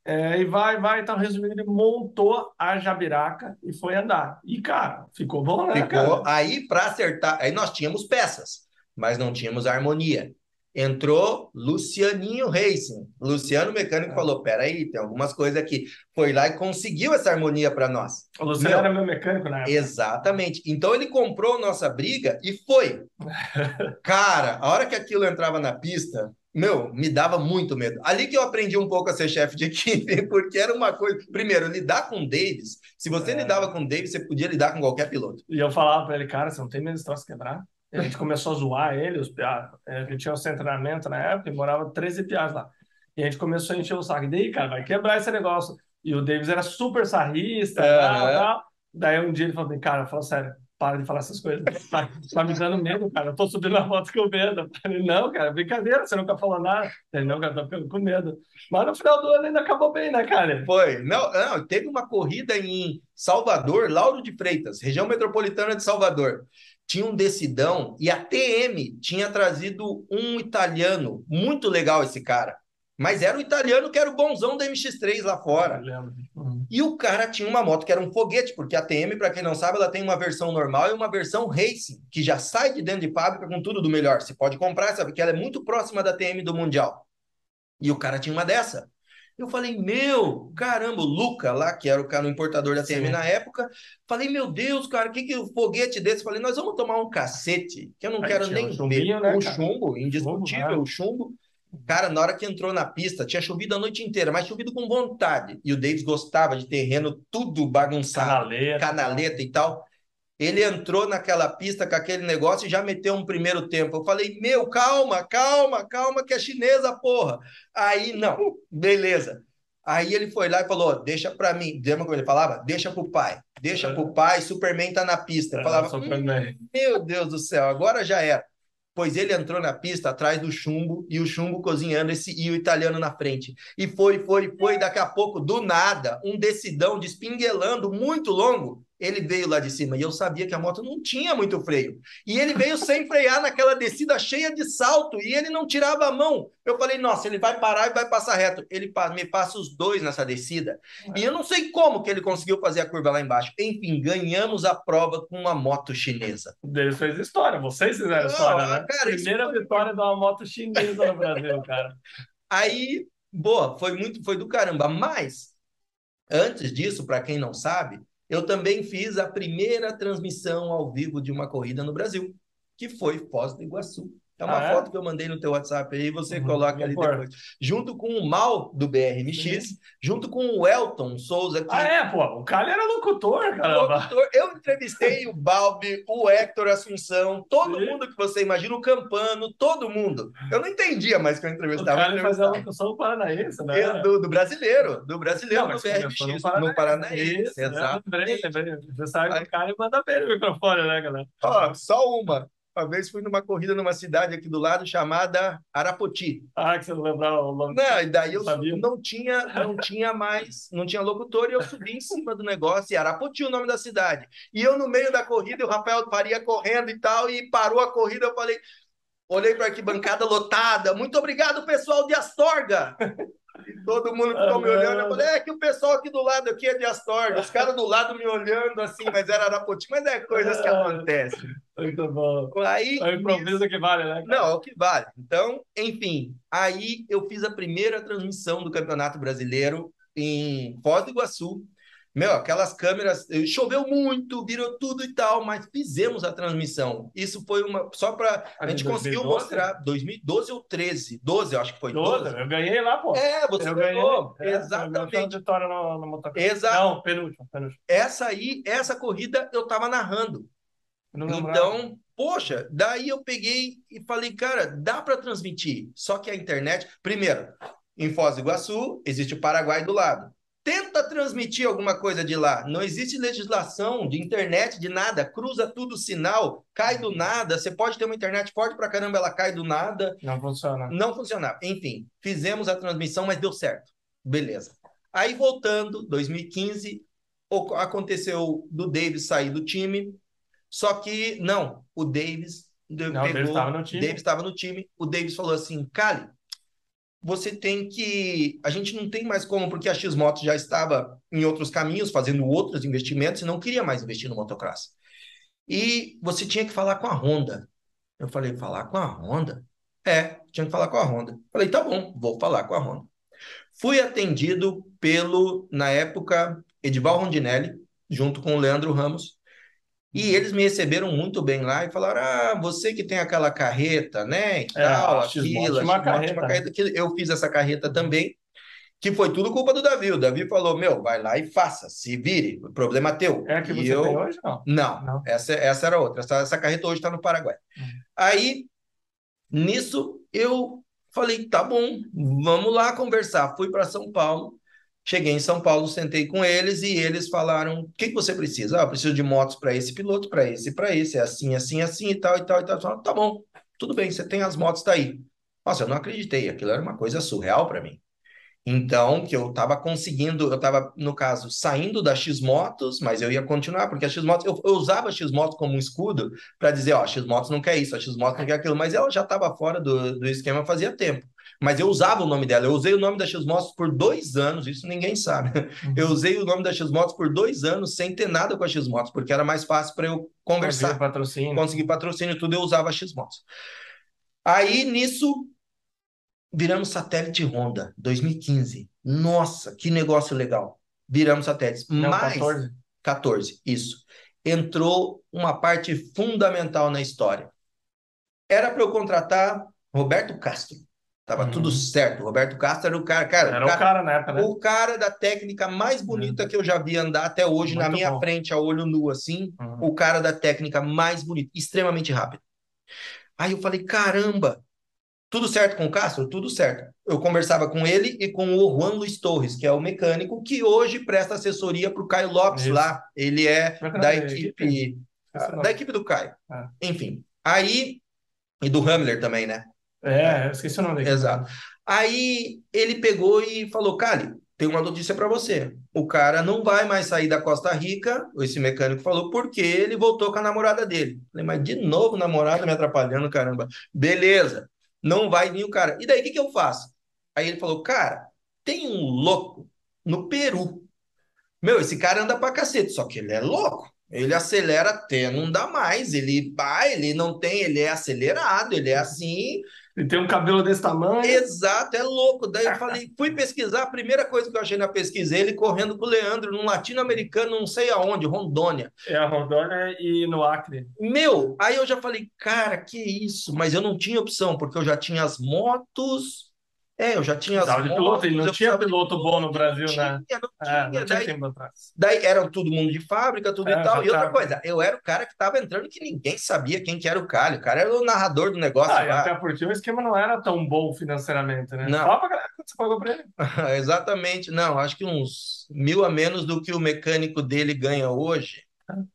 É, e vai, vai, então, resumindo, ele montou a jabiraca e foi andar. E, cara, ficou bom, né, Ficou. Cara? Aí, para acertar, aí nós tínhamos peças, mas não tínhamos harmonia entrou Lucianinho Racing. Luciano Mecânico é. falou: peraí, tem algumas coisas aqui. Foi lá e conseguiu essa harmonia para nós. O Luciano meu, era meu mecânico época. Exatamente. Então ele comprou nossa briga e foi. Cara, a hora que aquilo entrava na pista, meu, me dava muito medo. Ali que eu aprendi um pouco a ser chefe de equipe, porque era uma coisa. Primeiro, lidar com o Davis. Se você é. lidava com o Davis, você podia lidar com qualquer piloto. E eu falava para ele, cara, você não tem medo de troço quebrar? A gente começou a zoar ele, os piados. É, a gente tinha um treinamento na época e morava 13 piados lá. E a gente começou a encher o saco. E daí, cara, vai quebrar esse negócio. E o Davis era super sarrista, é, tal, é. tal. Daí um dia ele falou, cara, fala sério, para de falar essas coisas. Tá, tá, me dando medo, cara. Eu tô subindo na moto com medo. Eu falei, não, cara, brincadeira, você nunca falou nada. Ele, não, cara, tô ficando com medo. Mas no final do ano ainda acabou bem, né, cara? Foi. Não, não, teve uma corrida em Salvador, Lauro de Freitas, região metropolitana de Salvador tinha um decidão e a TM tinha trazido um italiano, muito legal esse cara. Mas era o italiano que era o bonzão da MX3 lá fora. Uhum. E o cara tinha uma moto que era um foguete, porque a TM, para quem não sabe, ela tem uma versão normal e uma versão racing, que já sai de dentro de fábrica com tudo do melhor. Você pode comprar, sabe? Que ela é muito próxima da TM do Mundial. E o cara tinha uma dessa. Eu falei, meu, caramba, o Luca lá, que era o cara no importador da TM Sim. na época, falei, meu Deus, cara, o que que o foguete desse? Falei, nós vamos tomar um cacete, que eu não Aí quero nem um ver. Né, o chumbo, indiscutível, chumbo, o chumbo. Cara, na hora que entrou na pista, tinha chovido a noite inteira, mas chovido com vontade. E o Davis gostava de terreno tudo bagunçado, canaleta, canaleta e tal. Ele entrou naquela pista com aquele negócio e já meteu um primeiro tempo. Eu falei, meu, calma, calma, calma, que é chinesa, porra. Aí, não, beleza. Aí ele foi lá e falou: deixa pra mim. Lembra como ele falava? Deixa pro pai. Deixa é. pro pai, Superman tá na pista. Eu é, falava, hum, meu Deus do céu, agora já era. Pois ele entrou na pista atrás do chumbo e o chumbo cozinhando esse e o italiano na frente. E foi, foi, foi. Daqui a pouco, do nada, um decidão despinguelando muito longo Ele veio lá de cima e eu sabia que a moto não tinha muito freio. E ele veio sem frear naquela descida cheia de salto e ele não tirava a mão. Eu falei, nossa, ele vai parar e vai passar reto. Ele me passa os dois nessa descida. E eu não sei como que ele conseguiu fazer a curva lá embaixo. Enfim, ganhamos a prova com uma moto chinesa. Eles fez história, vocês fizeram Não, história, né? cara, Primeira foi- vitória de uma moto chinesa no Brasil, cara. Aí, boa, foi muito, foi do caramba. Mas, antes disso, para quem não sabe, eu também fiz a primeira transmissão ao vivo de uma corrida no Brasil, que foi Foz do Iguaçu. É uma Ah, é? foto que eu mandei no teu WhatsApp aí, você Uhum, coloca ali pôr. depois. Junto com o Mal do BRMX, junto com o Elton Souza, que Ah, é, pô, o cara era locutor, caramba. Locutor, eu entrevistei o Balbi, o Hector Assunção, todo Sim. mundo que você imagina, o Campano, todo mundo. Eu não entendia mais que eu O entrevistava. cara eu fazia locução paranaense, né? Eu, do, do brasileiro, do brasileiro Não, do BRMX, no no Paranaense, né? exato. Lembrei, lembrei. Você sabe que o cara manda bem no microfone, né, galera? Ó, só uma. Uma vez fui numa corrida numa cidade aqui do lado chamada Arapoti. Ah, que você não lembrava o nome. Não, e daí eu Sabia? não tinha, não tinha mais, não tinha locutor e eu subi em cima do negócio, e Arapoti o nome da cidade. E eu no meio da corrida, o Rafael Faria correndo e tal, e parou a corrida, eu falei, olhei para aqui, bancada lotada, muito obrigado, pessoal de Astorga! Todo mundo ficou me olhando, eu falei, é que o pessoal aqui do lado aqui é de Astorga, os caras do lado me olhando assim, mas era Arapoti, mas é coisas que acontecem. Muito bom. Aí, É o improviso que vale, né? cara? não, é o que vale. Então, enfim, aí eu fiz a primeira transmissão do Campeonato Brasileiro em Foz do Iguaçu. Meu, aquelas câmeras, eh, choveu muito, virou tudo e tal, mas fizemos a transmissão. Isso foi uma só para a Ah, gente conseguiu 2012? mostrar 2012 ou 13, 12, eu acho que foi 12. Doze, eu ganhei lá, pô. É, você eu ganhei. ganhou. É, Exatamente. Vitória no, no motocross. Exato. Não, penúltimo, penúltimo. Essa aí, essa corrida eu tava narrando. Eu. Então, poxa, daí eu peguei e falei, cara, dá para transmitir. Só que a internet, primeiro, em Foz do Iguaçu, existe o Paraguai do lado. Tenta transmitir alguma coisa de lá. Não existe legislação de internet, de nada. Cruza tudo o sinal, cai do nada. Você pode ter uma internet forte pra caramba, ela cai do nada. Não funciona. Não funcionava. Enfim, fizemos a transmissão, mas deu certo. Beleza. Aí voltando, 2015, o- aconteceu do Davis sair do time. Só que não, o Davis Não, o Davis estava no time. Davis estava no time. O Davis falou assim, Cali, você tem que. A gente não tem mais como, porque a X-Moto já estava em outros caminhos, fazendo outros investimentos, e não queria mais investir no motocross. E você tinha que falar com a Honda. Eu falei, falar com a Honda? É, tinha que falar com a Honda. Falei, tá bom, vou falar com a Honda. Fui atendido pelo, na época, Edival Rondinelli, junto com o Leandro Ramos. E eles me receberam muito bem lá e falaram: Ah, você que tem aquela carreta, né? E É, tal, aquilo, uma carreta, carreta. que Eu fiz essa carreta também, que foi tudo culpa do Davi. O Davi falou: Meu, vai lá e faça, se vire, o problema é teu. É a que E você eu... tem hoje, não? Não, Não. Essa, essa era outra. Essa, essa carreta hoje está no Paraguai. Hum. Aí, nisso, eu falei: tá bom, vamos lá conversar. Fui para São Paulo. Cheguei em São Paulo, sentei com eles e eles falaram: o que que você precisa? Ah, preciso de motos para esse piloto, para esse, para esse, é assim, assim, assim e tal, e tal, e tal. Falei, tá bom, tudo bem, você tem as motos, tá aí. Nossa, eu não acreditei, aquilo era uma coisa surreal para mim. Então, que eu estava conseguindo, eu estava, no caso, saindo da X-Motos, mas eu ia continuar, porque a X-Motos, eu, eu usava a X-Motos como um escudo para dizer, ó, a X-Motos não quer isso, a X-Motos não quer aquilo, mas ela já estava fora do, do esquema fazia tempo. Mas eu usava o nome dela, eu usei o nome da X-Motos por dois anos, isso ninguém sabe. Eu usei o nome da X-Motos por dois anos sem ter nada com a X-Motos, porque era mais fácil para eu conversar Conseguiu patrocínio. consegui patrocínio e tudo, eu usava a X-Motos. Aí, nisso, viramos satélite Honda, 2015. Nossa, que negócio legal. Viramos satélites. Não, Mas, 14. 14, isso. Entrou uma parte fundamental na história. Era para eu contratar Roberto Castro. Tava Uhum. tudo certo. Roberto Castro era o cara, cara, Era o o cara, cara na época, né? o cara da técnica mais bonita que eu já vi andar até hoje na Muito minha bom. frente, a olho nu, assim Uhum. o cara da técnica mais bonita, extremamente rápido. Aí eu falei, caramba, tudo certo com o Castro? Tudo certo. Eu conversava com ele e com o Juan Luiz Torres, que é o mecânico que hoje presta assessoria para o Caio Lopes Isso. lá. Ele é o da equipe, o da equipe do Caio. Ah. Enfim, aí e do Hamler também, né? É, eu esqueci o nome dele. Exato. Aí ele pegou e falou, Cali, tem uma notícia para você. O cara não vai mais sair da Costa Rica, esse mecânico falou, porque ele voltou com a namorada dele. Falei, mas de novo namorada me atrapalhando, caramba. Beleza, não vai vir o cara. E daí o que, que eu faço? Aí ele falou, cara, tem um louco no Peru. Meu, esse cara anda pra cacete, só que ele é louco. Ele acelera até não dá mais. Ele vai, ele não tem, ele é acelerado, ele é assim. Ele tem um cabelo desse tamanho. Exato, é louco. Daí eu falei, fui pesquisar, a primeira coisa que eu achei na pesquisa, ele correndo com o Leandro num latino-americano, não sei aonde, Rondônia. É a Rondônia e no Acre. Meu, aí eu já falei, cara, que isso? Mas eu não tinha opção, porque eu já tinha as motos. É, eu já tinha as de motos. piloto, e não tinha de piloto bom no Brasil, né? tinha, não É, tinha. não tinha Daí, tempo atrás. daí era todo mundo de fábrica, tudo É, e tal. E outra tava. coisa, eu era o cara que estava entrando que ninguém sabia quem que era o Calho. O cara era o narrador do negócio Ah, lá. até porque o esquema não era tão bom financeiramente, né? Não. Fala pra galera quanto você pagou pra ele. Exatamente, não, acho que uns mil a menos do que o mecânico dele ganha hoje,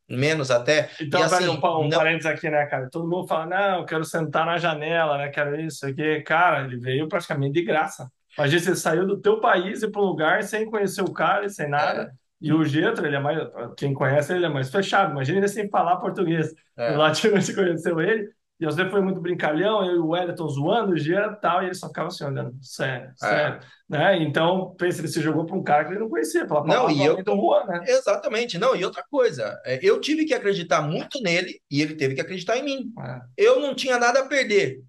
menos até. Então, E assim, um, um não- parênteses aqui, né, cara? Todo mundo fala, não, eu quero sentar na janela, né? Quero isso aqui. Cara, ele veio praticamente de graça. Imagina, você saiu do teu país e para um lugar sem conhecer o cara e sem nada. E o Getro, ele é mais, quem conhece ele é mais fechado. Imagina ele sem falar português. É. O latino se conheceu ele. E você foi muito brincalhão, eu e o Wellington zoando, o Gia e tal, e ele só ficava assim olhando, sério, É. sério. Né? Então, pensa, ele se jogou para um cara que ele não conhecia, pela Não, palavra e eu- do Juan, né? Exatamente, não, e outra coisa, é, eu tive que acreditar muito nele e ele teve que acreditar em mim. É. Eu não tinha nada a perder,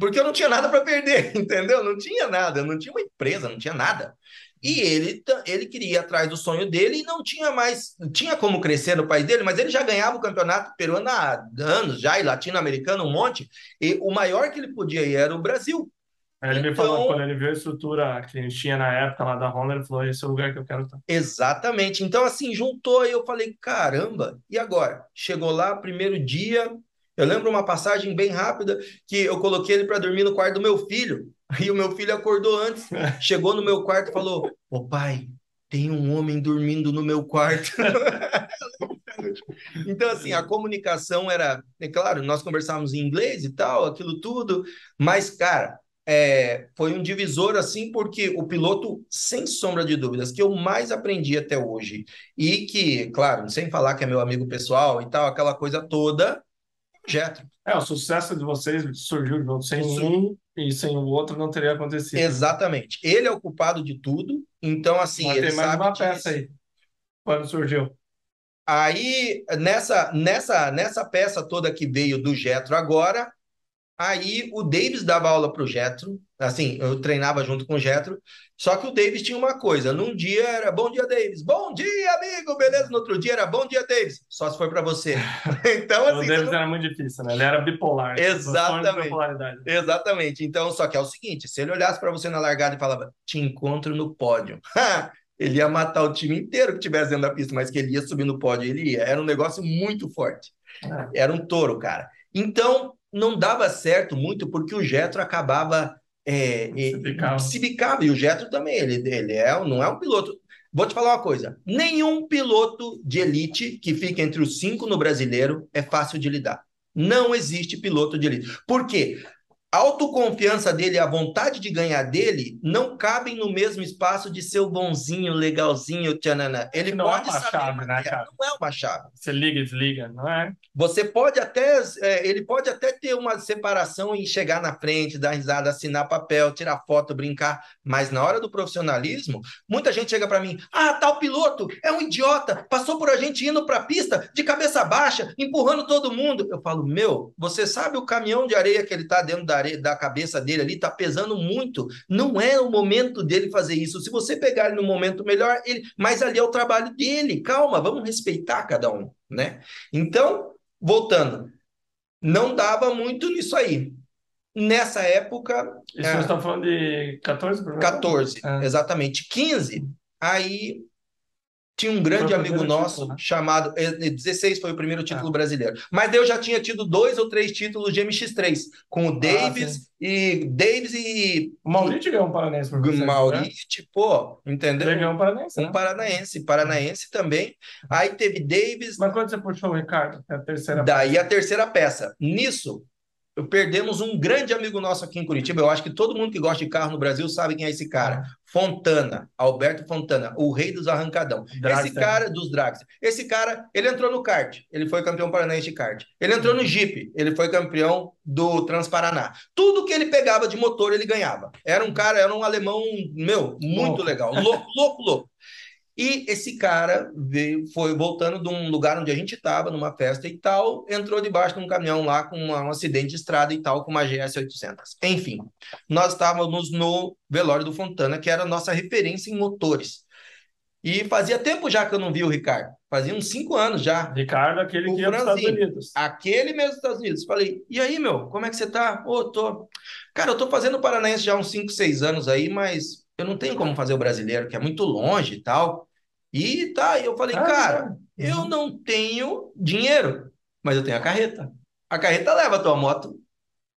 porque eu não tinha nada para perder, entendeu? Não tinha nada, eu não tinha uma empresa, não tinha nada. E ele, ele queria ir atrás do sonho dele e não tinha mais, tinha como crescer no país dele, mas ele já ganhava o campeonato peruano há anos já, e latino-americano um monte, e o maior que ele podia ir era o Brasil. Ele me Então- falou, quando ele viu a estrutura que a gente tinha na época lá da Honda, ele falou, esse é o lugar que eu quero estar. Exatamente. Então, assim, juntou e eu falei, caramba, e agora? Chegou lá, primeiro dia. Eu lembro uma passagem bem rápida que eu coloquei ele para dormir no quarto do meu filho. E o meu filho acordou antes, chegou no meu quarto e falou: Ô pai, tem um homem dormindo no meu quarto. Então, assim, a comunicação era. É claro, nós conversávamos em inglês e tal, aquilo tudo, mas, cara, é, foi um divisor assim, porque o piloto, sem sombra de dúvidas, que eu mais aprendi até hoje, e que, claro, sem falar que é meu amigo pessoal e tal, aquela coisa toda, Jetro. É, o sucesso de vocês surgiu junto. Sem Isso. E sem o outro não teria acontecido. Exatamente. Ele é o culpado de tudo, então, assim, Mas ele tem mais uma peça aí. Quando surgiu. Aí, nessa, nessa, nessa peça toda que veio do Jetro agora, aí o Davis dava aula para o Jetro, assim, eu treinava junto com o Jetro, só que o Davis tinha uma coisa, num dia era bom dia, Davis, bom dia, amigo, beleza? No outro dia era bom dia, Davis, só se for para você. Então, o assim, você Davis não- era muito difícil, né? Ele era bipolar. Exatamente. De bipolaridade. Exatamente. Então, só que é o seguinte: se ele olhasse para você na largada e falava, te encontro no pódio, ele ia matar o time inteiro que tivesse dentro da pista, mas que ele ia subir no pódio, ele ia. Era um negócio muito forte. É. Era um touro, cara. Então, não dava certo muito porque o Jetro acabava. É. E o Jetro também, ele, ele é, não é um piloto. Vou te falar uma coisa: nenhum piloto de elite que fica entre os cinco no brasileiro é fácil de lidar. Não existe piloto de elite. Por quê? A autoconfiança dele, a vontade de ganhar dele, não cabem no mesmo espaço de ser o bonzinho, legalzinho, tchananã. Ele Não é pode uma saber chave, né, cara? Não é uma chave. Você liga e desliga, não é? Você pode até, é, ele pode até ter uma separação e chegar na frente, dar risada, assinar papel, tirar foto, brincar, mas na hora do profissionalismo, muita gente chega para mim, ah, tal piloto é um idiota, passou por a gente indo para a pista de cabeça baixa, empurrando todo mundo. Eu falo, meu, você sabe o caminhão de areia que ele tá dentro da da cabeça dele ali, tá pesando muito. Não é o momento dele fazer isso. Se você pegar ele no momento melhor, ele, mas ali é o trabalho dele. Calma, vamos respeitar cada um, né? Então, voltando, não dava muito nisso aí. Nessa época, Isso É. estamos falando de 14 por 14, É. exatamente, 15, aí tinha um grande amigo nosso título, né? chamado, eh, 16 foi o primeiro título É. brasileiro, mas eu já tinha tido dois ou três títulos de MX3, com o Davis e Davis e O Maurício ganhou um paranaense por vocês, né? Maurício, pô, entendeu? Ele ganhou um paranaense, Um né? paranaense, paranaense também, aí teve Davis, Mas quando você puxou o Ricardo? É a terceira Daí a terceira peça. Nisso, perdemos um grande amigo nosso aqui em Curitiba. Eu acho que todo mundo que gosta de carro no Brasil sabe quem é esse cara. Fontana, Alberto Fontana, o rei dos arrancadão. Dragster. Esse cara dos drags. Esse cara, ele entrou no kart, ele foi campeão paranaense de kart. Ele entrou no Jeep, ele foi campeão do Transparaná. Tudo que ele pegava de motor, ele ganhava. Era um cara, era um alemão, meu, muito Louco. legal. Louco, louco, louco. E esse cara veio, foi voltando de um lugar onde a gente estava, numa festa e tal, entrou debaixo de um caminhão lá com uma- um acidente de estrada e tal, com uma GS 800. Enfim, nós estávamos no velório do Fontana, que era a nossa referência em motores. E fazia tempo já que eu não vi o Ricardo. Fazia uns cinco anos já. Ricardo, aquele O que ia para os Estados. Unidos. Aquele mesmo dos Estados Unidos. Falei, e aí, meu, como é que você tá? Ô, tô. Cara, eu tô fazendo Paranaense já há uns 5, 6 anos aí, mas eu não tenho como fazer o brasileiro, que é muito longe e tal. E tá, e eu falei, Ah, cara, é. eu não tenho dinheiro, mas eu tenho a carreta. A carreta leva a tua moto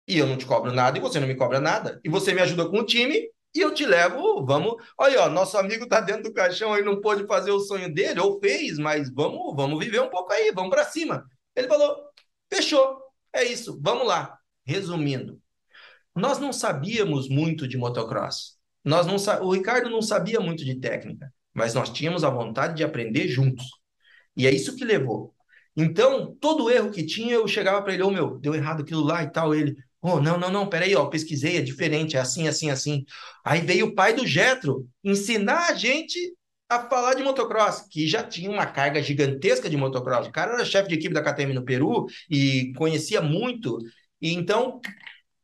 e eu não te cobro nada e você não me cobra nada. E você me ajuda com o time e eu te levo, vamos. Olha, ó, nosso amigo tá dentro do caixão aí, não pôde fazer o sonho dele, ou fez, mas vamos, vamos viver um pouco aí, vamos para cima. Ele falou: fechou, é isso, vamos lá. Resumindo, nós não sabíamos muito de motocross. Nós não. O Ricardo não sabia muito de técnica, mas nós tínhamos a vontade de aprender juntos. E é isso que levou. Então, todo erro que tinha, eu chegava para ele, ô meu, deu errado aquilo lá e tal. Ele, oh, não, não, não, peraí, ó, pesquisei, é diferente, é assim, assim, assim. Aí veio o pai do Jetro ensinar a gente a falar de motocross, que já tinha uma carga gigantesca de motocross. O cara era chefe de equipe da KTM no Peru e conhecia muito. E então,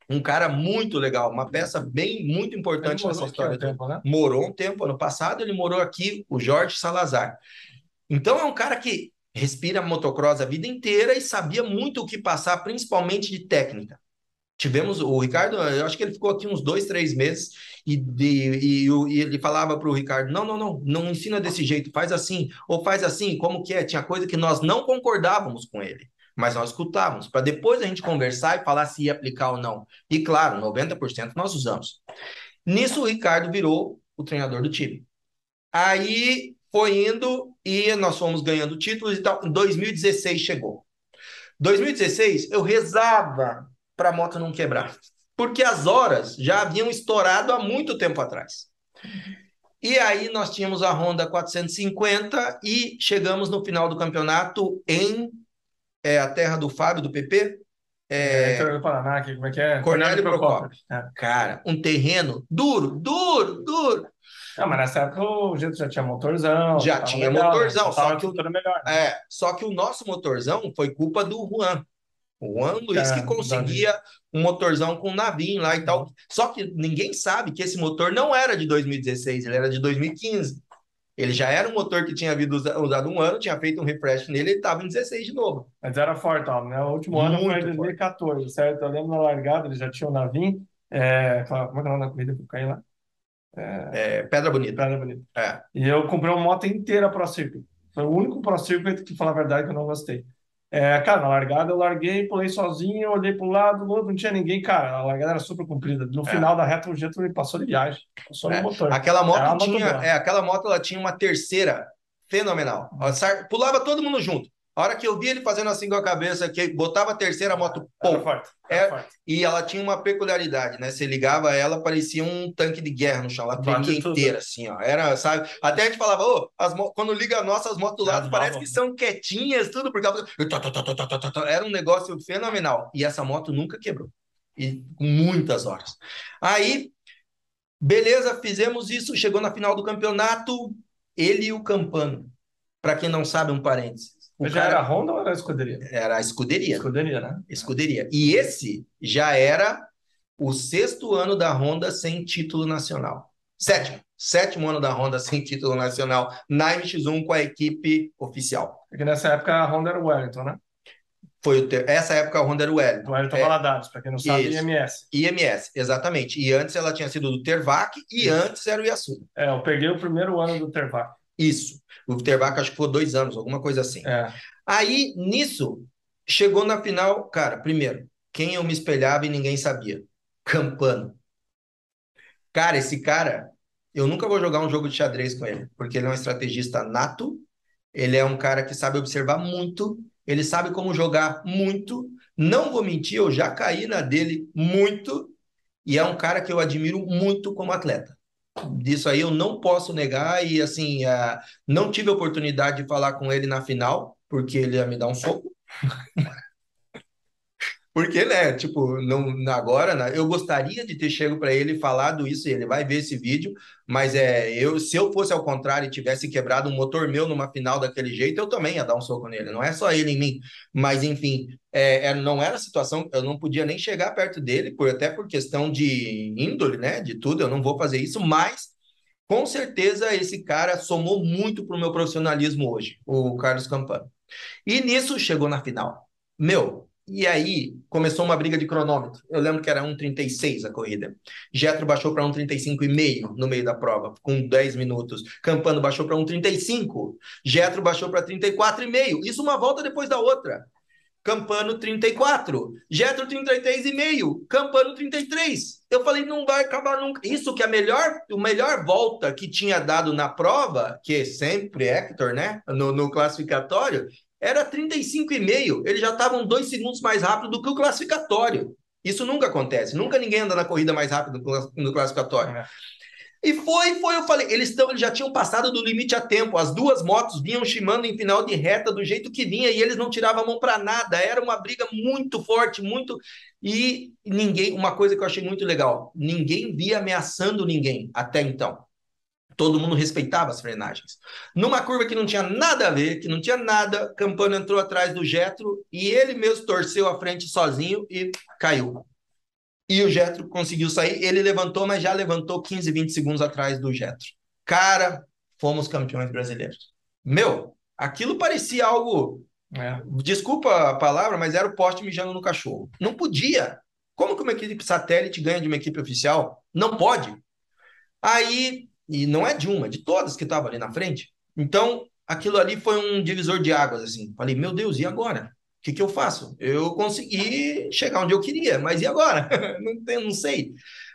um cara muito legal, uma peça bem, muito importante nessa um história. toda. tempo, né? Morou um tempo, ano passado ele morou aqui, o Jorge Salazar. Então é um cara que respira motocross a vida inteira e sabia muito o que passar, principalmente de técnica. Tivemos o Ricardo, eu acho que ele ficou aqui uns dois, três meses e, de- e o- e ele falava para o Ricardo: não, não, não, não ensina desse jeito, faz assim, ou faz assim, como que é? Tinha coisa que nós não concordávamos com ele, mas nós escutávamos, para depois a gente conversar e falar se ia aplicar ou não. E claro, 90% nós usamos. Nisso o Ricardo virou o treinador do time. Aí foi indo e nós fomos ganhando títulos e tal. Em 2016 chegou. 2016 eu rezava para a moto não quebrar, porque as horas já haviam estourado há muito tempo atrás. E aí nós tínhamos a Honda 450 e chegamos no final do campeonato em é, a terra do Fábio, do PP. É, É, do Paraná, aqui, como é que é? Cornélio Procópio. É. cara, um terreno duro, duro, duro. Ah, mas nessa época o Jeito já tinha motorzão. Já tinha legal, motorzão, né? só que o- melhor. né? É, só que o nosso motorzão foi culpa do Juan. O Juan Luiz É, que conseguia um motorzão com navinho lá e tal. Só que ninguém sabe que esse motor não era de 2016, ele era de 2015. Ele já era um motor que tinha havido usa- usado um ano, tinha feito um refresh nele, ele estava em 16 de novo. Mas era forte, ó, né? O último ano foi em Muito 2014, certo? Eu lembro na largada, ele já tinha o Navin. É, como é que é o nome da corrida que eu caí lá? É, Pedra Bonita. Pedra Bonita. É. E eu comprei uma moto inteira Pro Circuit. Foi o único Pro Circuit que, falar a verdade, que eu não gostei. É, cara, na largada eu larguei, pulei sozinho, olhei para um lado, outro não tinha ninguém. Cara, a largada era super comprida. No É. final da reta, o jeito ele passou de viagem. Passou É. no motor. Aquela moto tinha, é, aquela moto ela tinha uma terceira fenomenal. Ela Pulava todo mundo junto. A hora que eu vi ele fazendo assim com a cabeça, que botava a terceira moto, pô, forte. É, forte. E ela tinha uma peculiaridade, né? Você ligava ela, parecia um tanque de guerra no chão. Ela tremia inteira, assim, ó. Era, sabe? Até a gente falava, ô, as quando liga a nossa, as motos do lado parece que são quietinhas, tudo, porque ela... Era um negócio fenomenal. E essa moto nunca quebrou. E com muitas horas. Aí, beleza, fizemos isso, chegou na final do campeonato, ele e o Campano. Para quem não sabe, um parênteses. O Mas já cara era Honda ou era escuderia? era a escuderia. Escuderia, né? Escuderia. E esse já era o sexto ano da Honda sem título nacional. Sétimo. Sétimo ano da Honda sem título nacional na MX1 com a equipe oficial. Porque nessa época a Honda era o Wellington, né? Foi o ter... Essa época a Honda era o O Wellington. Wellington É. Valadares, para quem não sabe, Isso. IMS. IMS, exatamente. E antes ela tinha sido do Tervac e Isso. antes era o Yasuda. É, eu peguei o primeiro ano do Tervac. Isso. O Tervac acho que foi dois anos, alguma coisa assim. É. Aí, nisso, chegou na final, cara, primeiro, quem eu me espelhava e ninguém sabia? Campano. Cara, esse cara, eu nunca vou jogar um jogo de xadrez com ele, porque ele é um estrategista nato, ele é um cara que sabe observar muito, ele sabe como jogar muito, Não vou mentir, eu já caí na dele muito e é um cara que eu admiro muito como atleta. Disso aí eu não posso negar e assim, uh, não tive oportunidade de falar com ele na final, porque ele ia me dar um soco. Porque, né, tipo, não, agora, né, eu gostaria de ter chego para ele e falado isso, e ele vai ver esse vídeo, mas é, eu, se eu fosse ao contrário e tivesse quebrado um motor meu numa final daquele jeito, eu também ia dar um soco nele, não é só ele em mim, mas enfim, é, é, não era a situação, eu não podia nem chegar perto dele, por, até por questão de índole, né, de tudo, eu não vou fazer isso, mas com certeza esse cara somou muito pro meu profissionalismo hoje, o Carlos Campano. E nisso chegou na final. Meu, e aí começou uma briga de cronômetro. Eu lembro que era 1,36 a corrida. Getro baixou para 1,35,5 no meio da prova, com 10 minutos. Campano baixou para 1,35. Getro baixou para 34,5. Isso uma volta depois da outra. Campano 34, Getro 33,5, Campano 33. Eu falei, não vai acabar nunca. Isso que é a melhor, a melhor volta que tinha dado na prova, que sempre Hector, né, no, no classificatório, era 35,5. Eles já estavam dois segundos mais rápido do que o classificatório. Isso nunca acontece. Nunca ninguém anda na corrida mais rápido no classificatório. É. E foi, foi, eu falei, eles, eles já tinham passado do limite a tempo. As duas motos vinham chimando em final de reta do jeito que vinha e eles não tiravam a mão para nada. Era uma briga muito forte, muito. E ninguém, uma coisa que eu achei muito legal, ninguém via ameaçando ninguém até então. Todo mundo respeitava as frenagens. Numa curva que não tinha nada a ver, que não tinha nada, Campano entrou atrás do Getro e ele mesmo torceu a frente sozinho e caiu. E o Getro conseguiu sair. Ele levantou, mas já levantou 15, 20 segundos atrás do Getro. Cara, fomos campeões brasileiros. Meu, aquilo parecia algo. É. Desculpa a palavra, mas era o poste mijando no cachorro. Não podia. Como que uma equipe satélite ganha de uma equipe oficial? Não pode. Aí e não é de uma, é de todas que estavam ali na frente. Então, aquilo ali foi um divisor de águas, assim. Falei, meu Deus, e agora? O que, que eu faço? Eu consegui chegar onde eu queria, mas e agora? não, tem, não sei.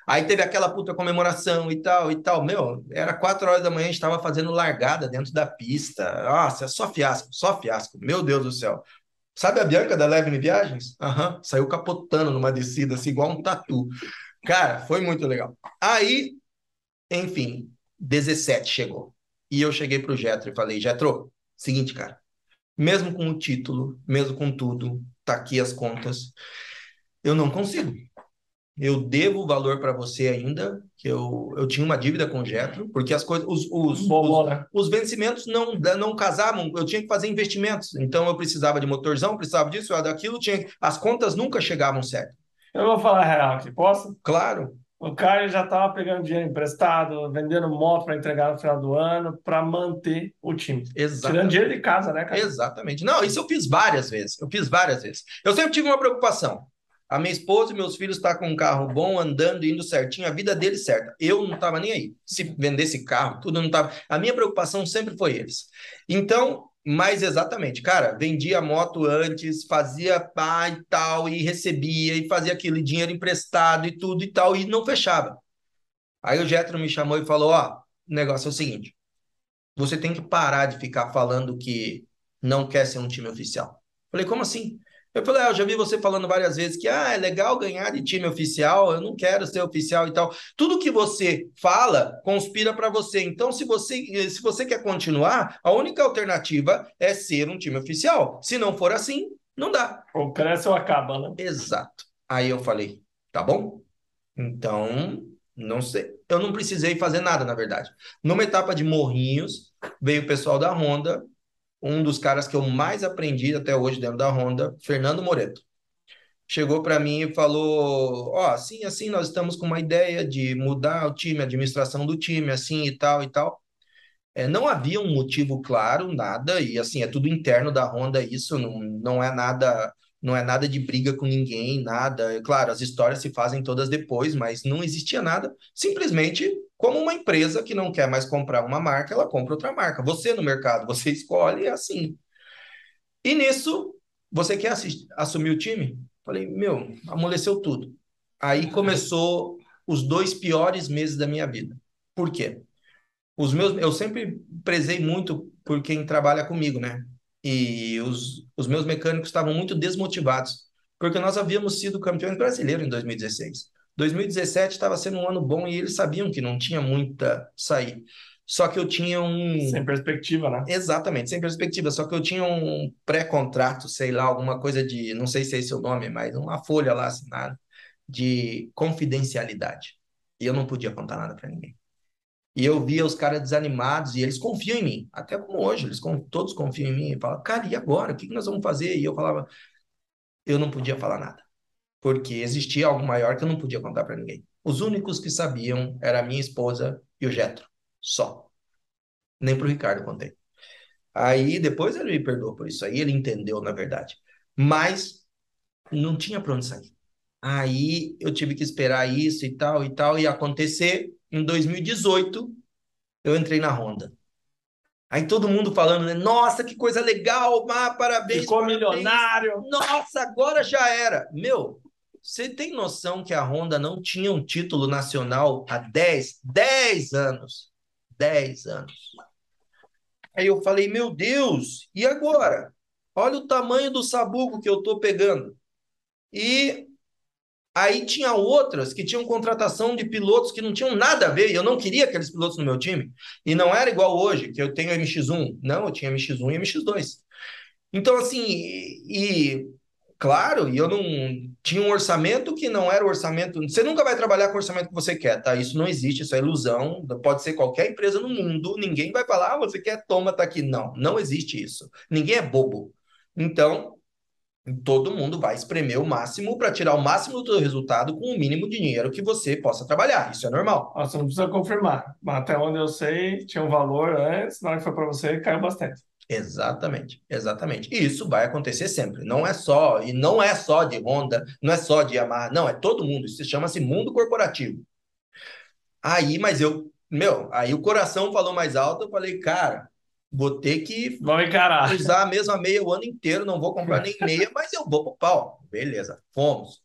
Aí teve aquela puta comemoração e tal, e tal. Meu, era quatro horas da manhã, a gente estava fazendo largada dentro da pista. Nossa, só fiasco, só fiasco. Meu Deus do céu. Sabe a Bianca da Leve Viagens? Uhum, saiu capotando numa descida, assim, igual um tatu. Cara, foi muito legal. Aí, enfim, 17 chegou. E eu cheguei pro Getro e falei, Getro, seguinte, cara, mesmo com o título, mesmo com tudo, tá aqui as contas, eu não consigo. Eu devo valor para você ainda, que eu, eu tinha uma dívida com o Getro, porque as coisas, os, os, os, os, vencimentos não, não casavam, eu tinha que fazer investimentos. Então eu precisava de motorzão, precisava disso, daquilo, tinha, as contas nunca chegavam certo. Eu vou falar real aqui, posso? Claro. O cara já estava pegando dinheiro emprestado, vendendo moto para entregar no final do ano, para manter o time. Exatamente. Tirando dinheiro de casa, né, cara? Exatamente. Não, isso eu fiz várias vezes. Eu fiz várias vezes. Eu sempre tive uma preocupação. A minha esposa e meus filhos estão tá com um carro bom, andando, indo certinho, a vida deles certa. Eu não estava nem aí. Se vendesse carro, tudo não estava. A minha preocupação sempre foi eles. Então, mais exatamente, cara, vendia moto antes, fazia pá e tal, e recebia, e fazia aquele dinheiro emprestado e tudo e tal, e não fechava. Aí o Getro me chamou e falou: Ó, o negócio é o seguinte, você tem que parar de ficar falando que não quer ser um time oficial. Falei, como assim? Eu falei, ah, eu já vi você falando várias vezes que ah, é legal ganhar de time oficial, eu não quero ser oficial e tal. Tudo que você fala conspira para você. Então, se você, se você quer continuar, a única alternativa é ser um time oficial. Se não for assim, não dá. Ou cresce ou acaba, né? Exato. Aí eu falei, tá bom? Então, não sei. Eu não precisei fazer nada, na verdade. Numa etapa de morrinhos, veio o pessoal da Honda um dos caras que eu mais aprendi até hoje dentro da Honda, Fernando Moreto. Chegou para mim e falou: Ó, oh, assim, assim, nós estamos com uma ideia de mudar o time, a administração do time, assim e tal e tal. É, não havia um motivo claro, nada, e assim, é tudo interno da Honda, isso não, não é nada não é nada de briga com ninguém, nada. É claro, as histórias se fazem todas depois, mas não existia nada. Simplesmente como uma empresa que não quer mais comprar uma marca, ela compra outra marca. Você no mercado, você escolhe é assim. E nisso, você quer assumir o time? Falei, meu, amoleceu tudo. Aí começou os dois piores meses da minha vida. Por quê? Os meus, eu sempre prezei muito por quem trabalha comigo, né? e os, os meus mecânicos estavam muito desmotivados, porque nós havíamos sido campeões brasileiros em 2016. 2017 estava sendo um ano bom e eles sabiam que não tinha muita sair. Só que eu tinha um. Sem perspectiva, né? Exatamente, sem perspectiva. Só que eu tinha um pré-contrato, sei lá, alguma coisa de. Não sei se é esse o nome, mas uma folha lá assinada de confidencialidade. E eu não podia contar nada para ninguém. E eu via os caras desanimados e eles confiam em mim, até como hoje, eles todos confiam em mim e falam, cara, e agora? O que nós vamos fazer? E eu falava, eu não podia falar nada, porque existia algo maior que eu não podia contar para ninguém. Os únicos que sabiam era a minha esposa e o Getro, só. Nem pro Ricardo contei. Aí depois ele me perdoou por isso aí, ele entendeu, na verdade. Mas não tinha para onde sair. Aí eu tive que esperar isso e tal e tal, e acontecer. Em 2018, eu entrei na Honda. Aí todo mundo falando, né? Nossa, que coisa legal, ah, parabéns. Ficou parabéns. milionário. Nossa, agora já era. Meu, você tem noção que a Honda não tinha um título nacional há 10, 10 anos? 10 anos. Aí eu falei, meu Deus, e agora? Olha o tamanho do sabugo que eu tô pegando. E Aí tinha outras que tinham contratação de pilotos que não tinham nada a ver, e eu não queria aqueles pilotos no meu time. E não era igual hoje, que eu tenho MX1. Não, eu tinha MX1 e MX2. Então, assim, e, e claro, e eu não tinha um orçamento que não era o orçamento. Você nunca vai trabalhar com o orçamento que você quer, tá? Isso não existe, isso é ilusão. Pode ser qualquer empresa no mundo, ninguém vai falar, ah, você quer, toma, tá aqui. Não, não existe isso. Ninguém é bobo. Então, todo mundo vai espremer o máximo para tirar o máximo do resultado com o mínimo de dinheiro que você possa trabalhar. Isso é normal. Você não precisa confirmar. Até onde eu sei, tinha um valor antes, na hora que foi para você, caiu bastante. Exatamente, exatamente. E isso vai acontecer sempre. Não é só, e não é só de Honda, não é só de Yamaha, não, é todo mundo. Isso chama-se mundo corporativo. Aí, mas eu, meu, aí o coração falou mais alto, eu falei, cara, vou ter que Vamos encarar. usar a mesma meia o ano inteiro, não vou comprar nem meia, mas eu vou pro pau. Beleza, fomos.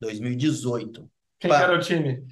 2018. Quem Pá. era o time?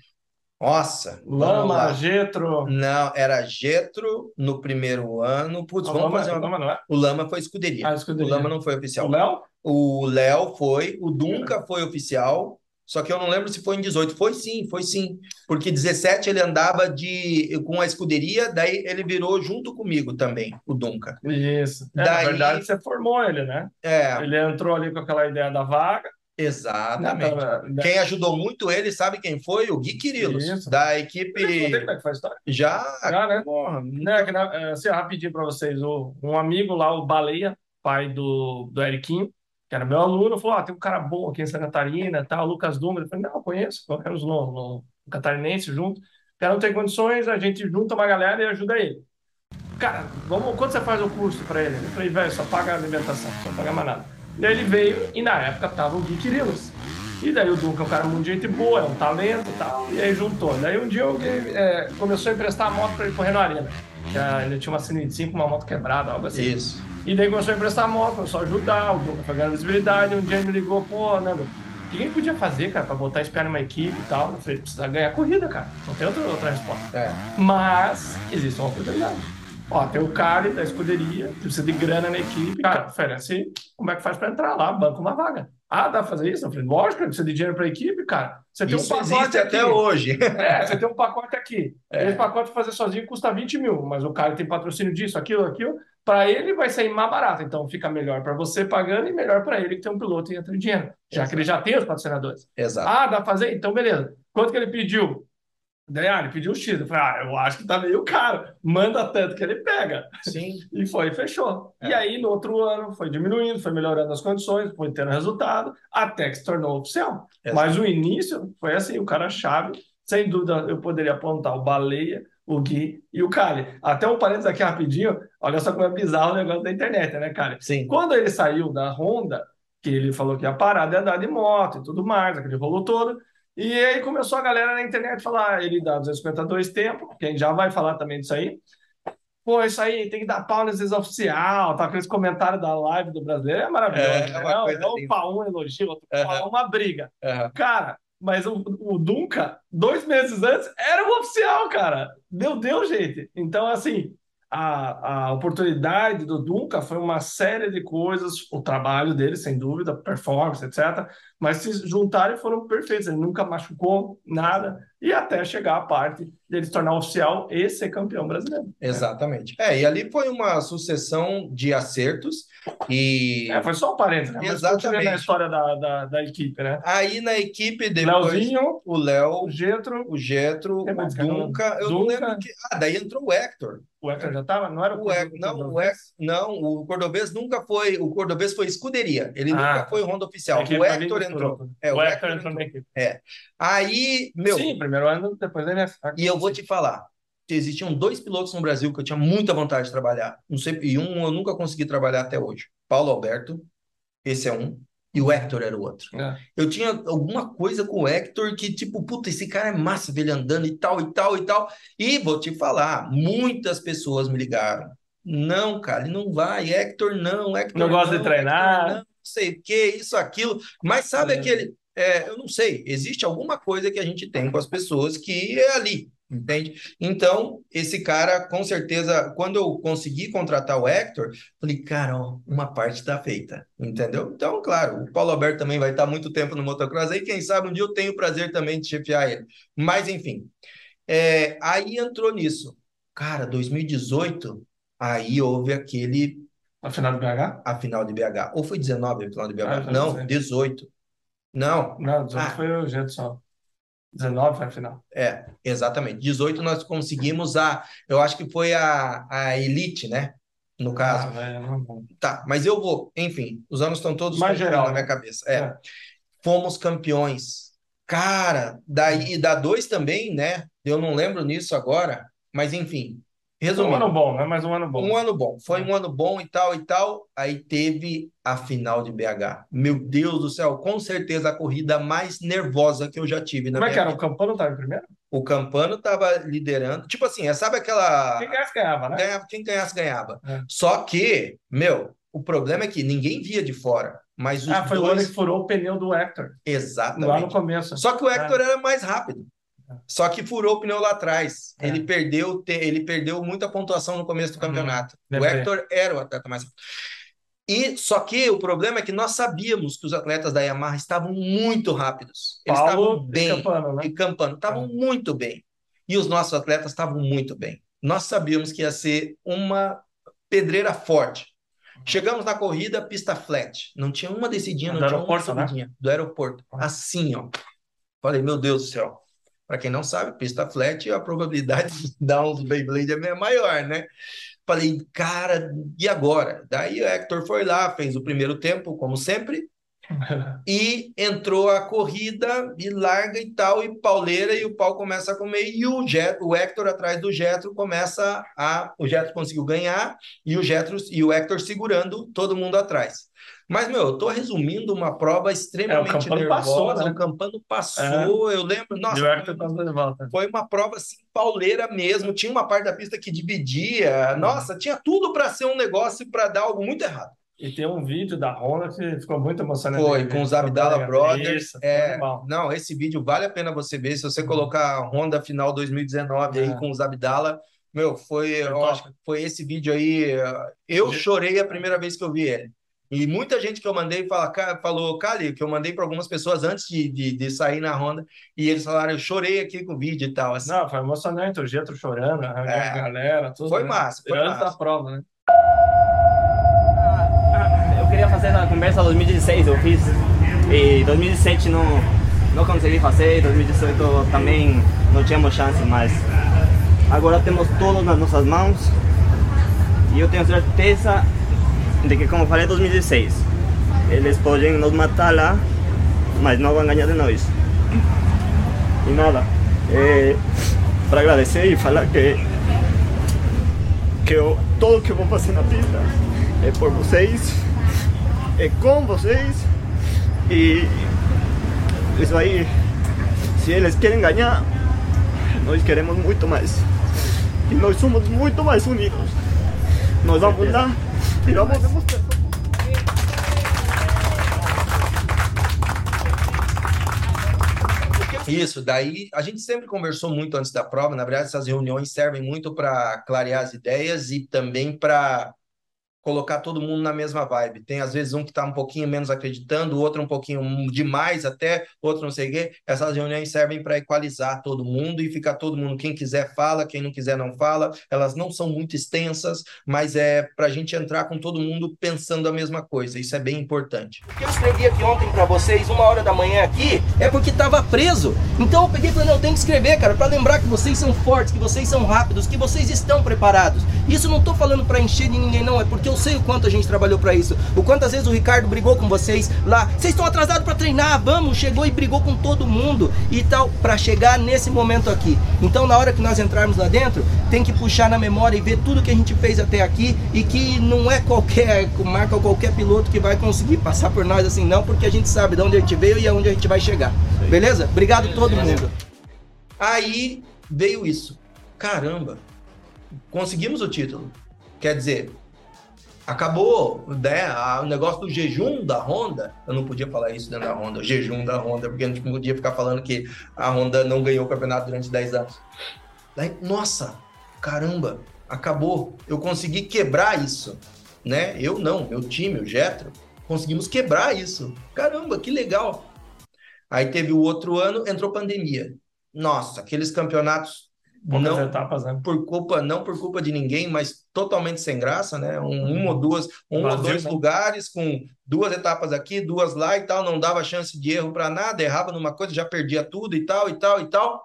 Nossa, Lama. Getro. Não, era Getro no primeiro ano. Putz, O vamos Lama, fazer o uma... Lama não é? O Lama foi escuderia. Ah, O escuderia. Lama não foi O oficial. Léo? O Léo foi, o Dunca foi oficial, só que eu não lembro se foi em 18. Foi sim, foi sim. Porque 17 ele andava de com a escuderia, daí ele virou junto comigo também, o Dunca. Isso. É, Daí- Na verdade, você formou ele, né? É, Ele entrou ali com aquela ideia da vaga. Exatamente. Né? Quem ajudou muito ele, sabe quem foi? O Gui Quirilos, Isso. da equipe. sei como é que história. Já. Já, né? Porra, Né, na- é, assim, rapidinho para vocês, o, um amigo lá, o Baleia, pai do, do Eriquinho, que era meu aluno, falou: ah, tem um cara bom aqui em Santa Catarina, tal, Lucas Dummer. Eu falei: não, eu conheço, corremos no, no Catarinense junto. O cara não tem condições, a gente junta uma galera e ajuda ele. Cara, vamos, quanto você faz o curso para ele? Eu falei: velho, só paga a alimentação, só paga mais nada. Daí ele veio e na época tava o Gui Quirilos. E daí o Duncan é um cara muito gente boa, é um talento e tal. E aí juntou. Daí um dia alguém é, começou a emprestar a moto para ele correr na arena. Ele tinha uma C25, uma moto quebrada, algo assim. Isso. E daí começou a emprestar a moto, começou a ajudar, o Duncan foi ganhando visibilidade. Um dia ele me ligou, pô, né, meu, o que a gente podia fazer, cara, pra botar esse cara numa equipe e tal? Eu falei, precisa ganhar corrida, cara. Não tem outra, outra resposta. É. Mas existe uma oportunidade. Ó, tem o Cali da escuderia, que precisa de grana na equipe. Cara, oferece como é que faz pra entrar lá, banca uma vaga. Ah, dá pra fazer isso? Eu falei, lógico, precisa de dinheiro pra equipe, cara. Você tem Isso um pacote existe aqui. até hoje. É, você tem um pacote aqui. É. Esse pacote fazer sozinho custa 20 mil, mas o cara tem patrocínio disso, aquilo, aquilo. Para ele vai sair mais barato. Então fica melhor para você pagando e melhor para ele que tem um piloto e entra em dinheiro. Já que ele já tem os patrocinadores. Exato. Ah, dá pra fazer? Então beleza. Quanto que ele pediu? Daí, ah, ele pediu X. Eu falei, ah, eu acho que tá meio caro. Manda tanto que ele pega. Sim. E foi, fechou. É. E aí, no outro ano, foi diminuindo, foi melhorando as condições, foi tendo resultado, até que se tornou oficial. Exato. Mas o início foi assim, o cara-chave, sem dúvida, eu poderia apontar o Baleia, o Gui e o Kali. Até um parênteses aqui rapidinho, olha só como é bizarro o negócio da internet, né, Kali? Sim. Quando ele saiu da Honda, que ele falou que ia parar de andar de moto e tudo mais, aquele rolo todo, e aí começou a galera na internet falar, ele dá 252 tempo, que a gente já vai falar também disso aí. Pô, isso aí tem que dar pau nesses oficial, tá? Aqueles comentários da live do brasileiro é maravilhoso. É, é né? uma É, coisa é um pau, um elogio, outro Aham. pau, uma briga. Aham. Cara, mas o, o Dunca, dois meses antes, era o oficial, cara. Meu Deus, gente. Então, assim, a, a oportunidade do Dunca foi uma série de coisas, o trabalho dele, sem dúvida, performance, etc. Mas se juntaram e foram perfeitos. Ele nunca machucou nada e até chegar a parte dele se tornar oficial e ser campeão brasileiro. Exatamente. É, e ali foi uma sucessão de acertos e É, foi só um parênteses, né? Exatamente. na história da, da, da equipe, né? aí na equipe depois Leozinho, o Léo, o Getro, o Getro, Quem o? Dunca, eu não Dunca. lembro que... Ah, daí entrou o Hector. o Hector já estava? Não era O Hector, não, o Hector, não, o Cordobês nunca foi, o Cordobês foi escuderia, ele Ah. nunca foi Honda oficial. Equipe O Hector. Entrou. É, o o Hector Hector entrou na equipe. Aí, meu, Sim, primeiro ano, depois NF. E eu vou te falar, existiam dois pilotos no Brasil que eu tinha muita vontade de trabalhar. Não sei, e um eu nunca consegui trabalhar até hoje. Paulo Alberto, esse é um, e o Hector era o outro. É. Eu tinha alguma coisa com o Hector que, tipo, puta, esse cara é massa, ver ele andando e tal, e tal, e tal. E vou te falar, muitas pessoas me ligaram. Não, cara, ele não vai. Hector não, Hector Não gosta de treinar. Sei o que, isso, aquilo. Mas sabe É. aquele. é, eu não sei, existe alguma coisa que a gente tem com as pessoas que é ali, entende? Então, esse cara, com certeza, quando eu consegui contratar o Hector, falei, cara, ó, uma parte está feita, entendeu? Então, claro, o Paulo Alberto também vai estar muito tempo no motocross aí, quem sabe um dia eu tenho o prazer também de chefiar ele. Mas, enfim, é, aí entrou nisso. Cara, 2018, aí houve aquele, A final do BH? a final de BH. Ou foi 19 a final de BH? Ah, Não, sei. 18. 18. Não, Não, 18 Ah. foi o jeito só. 19 foi a final. É, exatamente. 18 nós conseguimos a, eu acho que foi a, a Elite, né? No caso. Ah, velho, não. Tá, mas eu vou, enfim, os anos estão todos Mais geral, na minha né? cabeça. É. É. Fomos campeões. Cara, daí e da dois também, né? Eu não lembro nisso agora, mas enfim, Foi um resumindo. ano bom, né? Mas um ano bom. Um ano bom, foi um ano bom e tal e tal. Aí teve a final de BH. Meu Deus do céu, com certeza a corrida mais nervosa que eu já tive na Como é que era? O. Campano estava em primeiro? O Campano tava liderando, tipo assim, é, sabe aquela Quem ganhasse ganhava, né? ganhava, quem ganhasse ganhava. É. Só que, meu, o problema é que ninguém via de fora, mas os Ah, foi o ano dois que furou o pneu do Hector. Lá no exatamente. começo. Só que o Hector era mais rápido. Só que furou o pneu lá atrás. É. Ele perdeu, ele perdeu muita pontuação no começo do Uhum. campeonato. O Lembrei. Hector era o atleta mais rápido. E só que o problema é que nós sabíamos que os atletas da Yamaha estavam muito rápidos. Eles Paulo estavam bem Campano, né? e estavam É. muito bem. E os nossos atletas estavam muito bem. Nós sabíamos que ia ser uma pedreira forte. Chegamos na corrida, pista flat. Não tinha uma descidinha, Do não tinha uma né? Do aeroporto. Ah. Assim, ó. Falei, meu Deus do céu. Para quem não sabe, pista flat, a probabilidade de dar uns Beyblade é maior, né? Falei, cara, e agora? Daí o Hector foi lá, fez o primeiro tempo, como sempre, e entrou a corrida e larga e tal, e pauleira, e o pau começa a comer, e o, Jet, o Hector atrás do Jetro começa a. O Jetro conseguiu ganhar, e o Jetro e o Hector segurando todo mundo atrás. Mas, meu, eu tô resumindo uma prova extremamente Campano nervosa. passou, né? O Campano passou, eu lembro. Nossa, o de volta. foi uma prova assim, pauleira mesmo. Tinha uma parte da pista que dividia. Nossa, tinha tudo para ser um negócio para dar algo muito errado. E tem um vídeo da Honda que ficou muito emocionante. Foi, com os Abdala Brothers. Foi É, não, esse vídeo vale a pena você ver. Se você colocar a Honda final 2019 aí É. com os Abdala, meu, foi, eu top. acho que foi esse vídeo aí. Eu Ge- chorei a primeira vez que eu vi ele. E muita gente que eu mandei fala, falou, Cali, que eu mandei para algumas pessoas antes de, de, de sair na Honda, e eles falaram, eu chorei aqui com o vídeo e tal. Assim. Não, foi emocionante. O Getro chorando, a É. galera, tudo. Foi né? massa, foi Antes da massa. prova, né? Eu queria fazer na conversa 2016, eu fiz. E 2017 não, não consegui fazer, 2018 também não tínhamos chance, mas agora temos tudo nas nossas mãos. E eu tenho certeza de que, como falei, 2016, eles podem nos matar lá, mas não vão ganhar de nós. E nada, é, para agradecer e falar que, que eu, tudo que eu vou fazer na pista é por vocês, é com vocês e isso aí, se eles querem ganhar, nós queremos muito mais. E nós somos muito mais unidos. Nós vamos lá Isso, daí a gente sempre conversou muito antes da prova. Na verdade, essas reuniões servem muito para clarear as ideias e também para colocar todo mundo na mesma vibe. Tem às vezes um que está um pouquinho menos acreditando, outro um pouquinho demais até, outro não sei o quê. Essas reuniões servem para equalizar todo mundo e ficar todo mundo, quem quiser fala, quem não quiser não fala. Elas não são muito extensas, mas é para a gente entrar com todo mundo pensando a mesma coisa. Isso é bem importante. O que eu escrevi aqui ontem para vocês, uma hora da manhã aqui, é porque estava preso. Então eu peguei e falei, não, tenho que escrever, cara, para lembrar que vocês são fortes, que vocês são rápidos, que vocês estão preparados. Isso não estou falando para encher de ninguém, não, é porque eu eu sei o quanto a gente trabalhou para isso. O quantas vezes o Ricardo brigou com vocês lá. Vocês estão atrasados para treinar, vamos. Chegou e brigou com todo mundo e tal, para chegar nesse momento aqui. Então, na hora que nós entrarmos lá dentro, tem que puxar na memória e ver tudo que a gente fez até aqui e que não é qualquer marca qualquer piloto que vai conseguir passar por nós assim, não, porque a gente sabe de onde a gente veio e aonde a gente vai chegar. Beleza? Obrigado todo mundo. Aí veio isso. Caramba, conseguimos o título. Quer dizer, acabou né, o negócio do jejum da Honda. Eu não podia falar isso dentro da Honda, o jejum da Honda, porque a gente não podia ficar falando que a Honda não ganhou o campeonato durante 10 anos. Daí, nossa, caramba, acabou. Eu consegui quebrar isso. Né? Eu não, meu time, o Getro, conseguimos quebrar isso. Caramba, que legal. Aí teve o outro ano, entrou pandemia. Nossa, aqueles campeonatos Poucas não etapas, né? por culpa não por culpa de ninguém, mas totalmente sem graça, né? Um, um ou duas, um Vazio, ou dois né? lugares com duas etapas aqui, duas lá e tal, não dava chance de erro para nada, errava numa coisa, já perdia tudo e tal e tal e tal.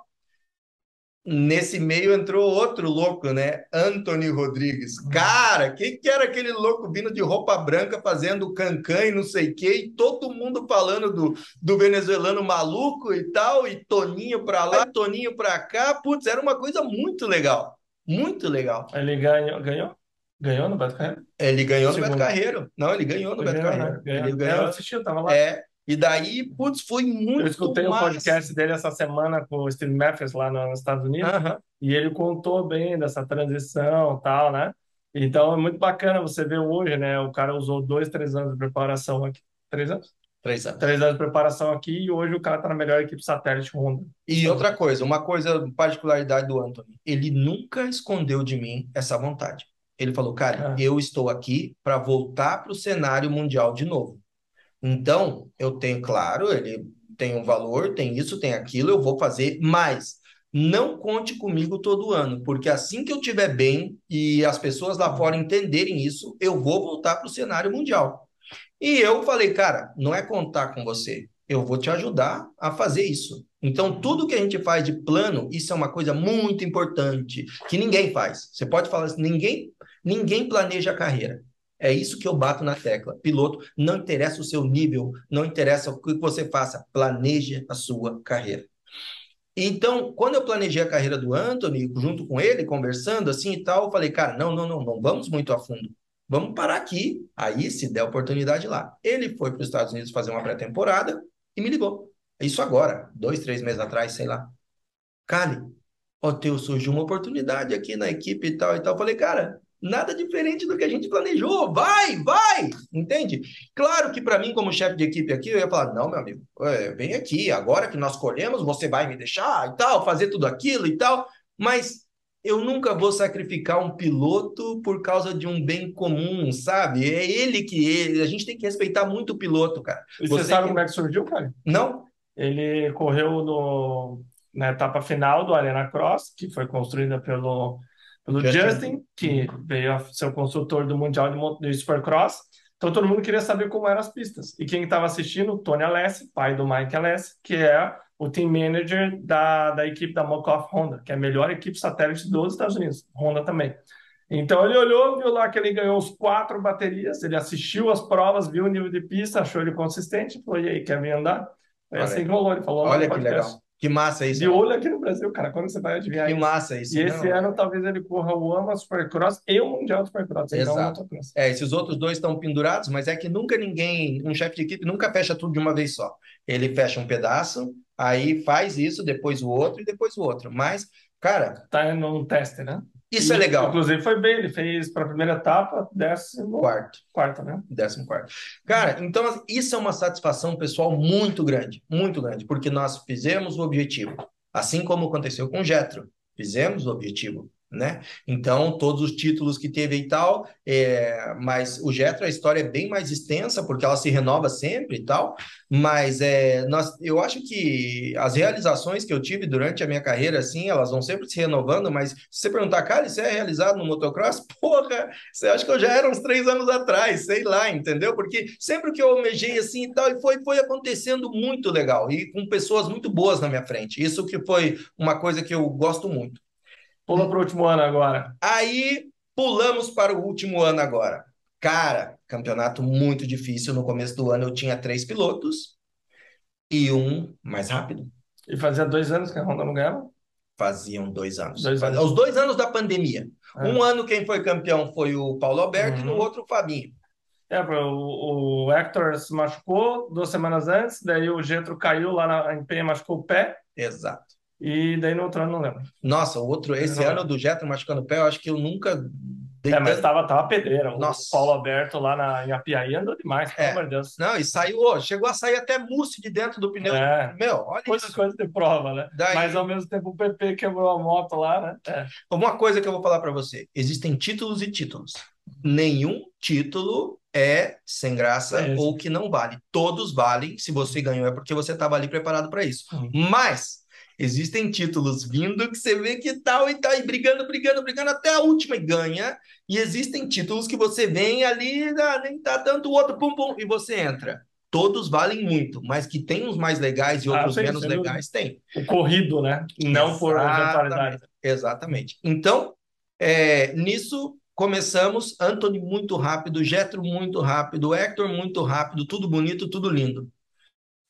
Nesse meio entrou outro louco, né? Anthony Rodrigues. Cara, quem que era aquele louco vindo de roupa branca fazendo cancan e não sei o quê, e todo mundo falando do, do venezuelano maluco e tal, e Toninho pra lá, Toninho pra cá. Putz, era uma coisa muito legal. Muito legal. Ele ganhou? Ganhou? Ganhou no Beto Carreiro? Ele ganhou no Beto Carreiro. Não, ele ganhou no Beto Carreiro. Né? Ele ganhou. Eu assisti, eu tava lá. É, e daí, putz, foi muito Eu escutei massa. o podcast dele essa semana com o Steve Matthews lá nos Estados Unidos e ele contou bem dessa transição e tal, né? Então é muito bacana você ver hoje, né? O cara usou dois, três anos de preparação aqui. Três anos? Três anos. Três anos de preparação aqui e hoje o cara tá na melhor equipe satélite Honda. E outra coisa, uma coisa, particularidade do Anthony, ele nunca escondeu de mim essa vontade. Ele falou, cara, É. eu estou aqui para voltar para o cenário mundial de novo. Então, eu tenho, claro, ele tem um valor, tem isso, tem aquilo, eu vou fazer, mas não conte comigo todo ano, porque assim que eu estiver bem e as pessoas lá fora entenderem isso, eu vou voltar para o cenário mundial. E eu falei, cara, não é contar com você, eu vou te ajudar a fazer isso. Então, tudo que a gente faz de plano, isso é uma coisa muito importante, que ninguém faz. Você pode falar assim, ninguém, ninguém planeja a carreira. É isso que eu bato na tecla. Piloto, não interessa o seu nível, não interessa o que você faça, planeje a sua carreira. Então, quando eu planejei a carreira do Anthony, junto com ele, conversando assim e tal, eu falei, cara, não, não, não, não vamos muito a fundo. Vamos parar aqui, aí se der oportunidade lá. Ele foi para os Estados Unidos fazer uma pré-temporada e me ligou. Isso agora, dois, três meses atrás, sei lá. Cali, ó, teu, surgiu uma oportunidade aqui na equipe e tal e tal. Eu falei, cara, nada diferente do que a gente planejou. Vai, vai, entende? Claro que para mim, como chefe de equipe aqui, eu ia falar: não, meu amigo, é, vem aqui, agora que nós colhemos, você vai me deixar e tal, fazer tudo aquilo e tal. Mas eu nunca vou sacrificar um piloto por causa de um bem comum, sabe? É ele que ele, a gente tem que respeitar muito o piloto, cara. E você, Você sabe que- como é que surgiu, cara? Não? Ele correu no, na etapa final do Arena Cross, que foi construída pelo, pelo Justin. Justin, que veio a ser o construtor do Mundial de, de Supercross. Então todo mundo queria saber como eram as pistas. E quem estava assistindo, Tony Alessi, pai do Mike Alessi, que é o team manager da, da equipe da Mokoff Honda, que é a melhor equipe satélite dos Estados Unidos, Honda também. Então ele olhou, viu lá que ele ganhou os quatro baterias, ele assistiu as provas, viu o nível de pista, achou ele consistente, falou, e aí, quer vir andar? Foi Olha assim que rolou, ele falou Olha que legal. Que massa isso. De olho aqui no Brasil, cara, quando você vai adivinhar Que isso? massa isso. E esse não. ano talvez ele corra o AMA Supercross e o Mundial Supercross. Então, Exato. É, esses outros dois estão pendurados, mas é que nunca ninguém, um chefe de equipe nunca fecha tudo de uma vez só. Ele fecha um pedaço, aí faz isso, depois o outro e depois o outro. Mas, cara, Tá num teste, né? Isso é E, legal. Inclusive foi bem, ele fez para a primeira etapa, décimo Quarto. quarta, né? Décimo quarto. Cara, então assim, isso é uma satisfação pessoal muito grande, muito grande, porque nós fizemos o objetivo. Assim como aconteceu com o Getro, fizemos o objetivo, né? Então, todos os títulos que teve e tal, é, mas o Getro, a história é bem mais extensa, porque ela se renova sempre e tal, mas é, nós, eu acho que as realizações que eu tive durante a minha carreira, assim, elas vão sempre se renovando, mas se você perguntar, cara, isso é realizado no motocross? Porra, você acha que eu já era uns três anos atrás, sei lá, entendeu? Porque sempre que eu almejei assim e tal, e foi, foi acontecendo muito legal, e com pessoas muito boas na minha frente. Isso que foi uma coisa que eu gosto muito. Pula para o último ano agora. Aí pulamos para o último ano agora. Cara, campeonato muito difícil. No começo do ano eu tinha três pilotos e um mais rápido. E fazia dois anos que a Honda não ganhava. Faziam dois anos. Dois anos. Os dois anos da pandemia. É. Um ano quem foi campeão foi o Paulo Alberto e no Uhum. outro o Fabinho. É, o, o Hector se machucou duas semanas antes, daí o Getro caiu lá na em Penha, machucou o pé, Exato. E daí no outro ano não lembro. Nossa, o outro, esse ano do Jetro machucando o pé, eu acho que eu nunca dei É, mas tanto- tava, tava pedreira. O Nossa. Paulo Alberto lá na, em Apiaí andou demais, pelo É. amor de Deus. Não, e saiu, ó, chegou a sair até mousse de dentro do pneu. É. Meu, olha Coisa, isso. coisa de prova, né? Daí- Mas ao mesmo tempo o PP quebrou a moto lá, né? É. Uma coisa que eu vou falar para você: existem títulos e títulos. Nenhum título é sem graça É ou que não vale. Todos valem. Se você ganhou, é porque você estava ali preparado para isso. Uhum. Mas existem títulos vindo que você vê que tal e tá aí brigando, brigando, brigando até a última e ganha. E existem títulos que você vem ali, ah, nem tá tanto o outro, pum, pum, e você entra. Todos valem muito, mas que tem uns mais legais e Ah, outros menos legais, tem. O corrido, né? Não por eventualidade. Exatamente. Exatamente. Então, é, nisso começamos. Anthony muito rápido, Getro muito rápido, Hector muito rápido, tudo bonito, tudo lindo.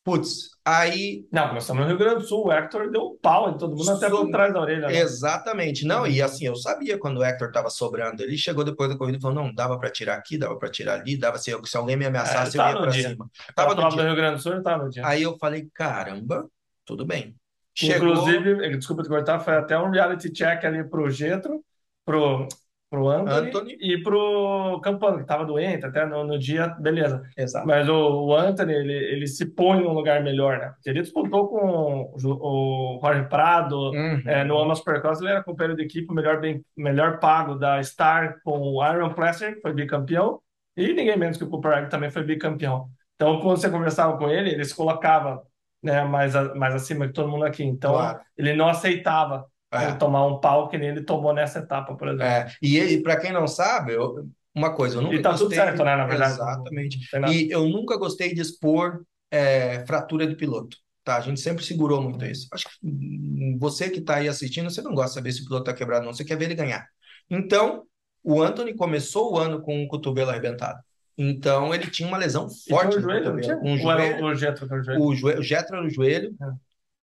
Putz, aí. Não, começamos no Rio Grande do Sul. O Hector deu um pau em todo mundo, até por trás da orelha. né? Exatamente. Não, e assim, eu sabia quando o Hector estava sobrando. Ele chegou depois da corrida e falou: não, dava para tirar aqui, dava para tirar ali, dava se, se alguém me ameaçasse, É, eu tá ia para cima. Tava no dia. Rio Grande do Sul ele tava no dia. Aí eu falei: caramba, tudo bem. Chegou. Inclusive, desculpa te cortar, foi até um reality check ali pro Getro, pro, pro Anthony, Anthony. e pro Campano, que tava doente até no, no dia, beleza. Exato. Mas o, o Anthony, ele, ele se põe num lugar melhor, né? Porque ele disputou com o, o Jorge Prado, Uhum. é, no Amos Supercross, ele era companheiro de equipe, o melhor, bem, melhor pago da Star com o Aaron Plesser, que foi bicampeão, e ninguém menos que o Cooper Wright também foi bicampeão. Então, quando você conversava com ele, ele se colocava né, mais, a- mais acima que todo mundo aqui. Então, Claro. ele não aceitava É. tomar um pau que nem ele tomou nessa etapa, por exemplo. É, e, para quem não sabe, eu- uma coisa, eu nunca e tá tudo gostei- certo, né, na verdade. Exatamente. E eu nunca gostei de expor é, fratura de piloto. Tá, a gente sempre segurou muito isso. Acho que você que está aí assistindo, você não gosta de saber se o piloto está quebrado, não. Você quer ver ele ganhar. Então, o Anthony começou o ano com o cotovelo arrebentado. Então, ele tinha uma lesão E forte o no joelho, cotovelo. Um Ou era joelho, o Getro que era o joelho? o joelho, o Jetra no joelho. É.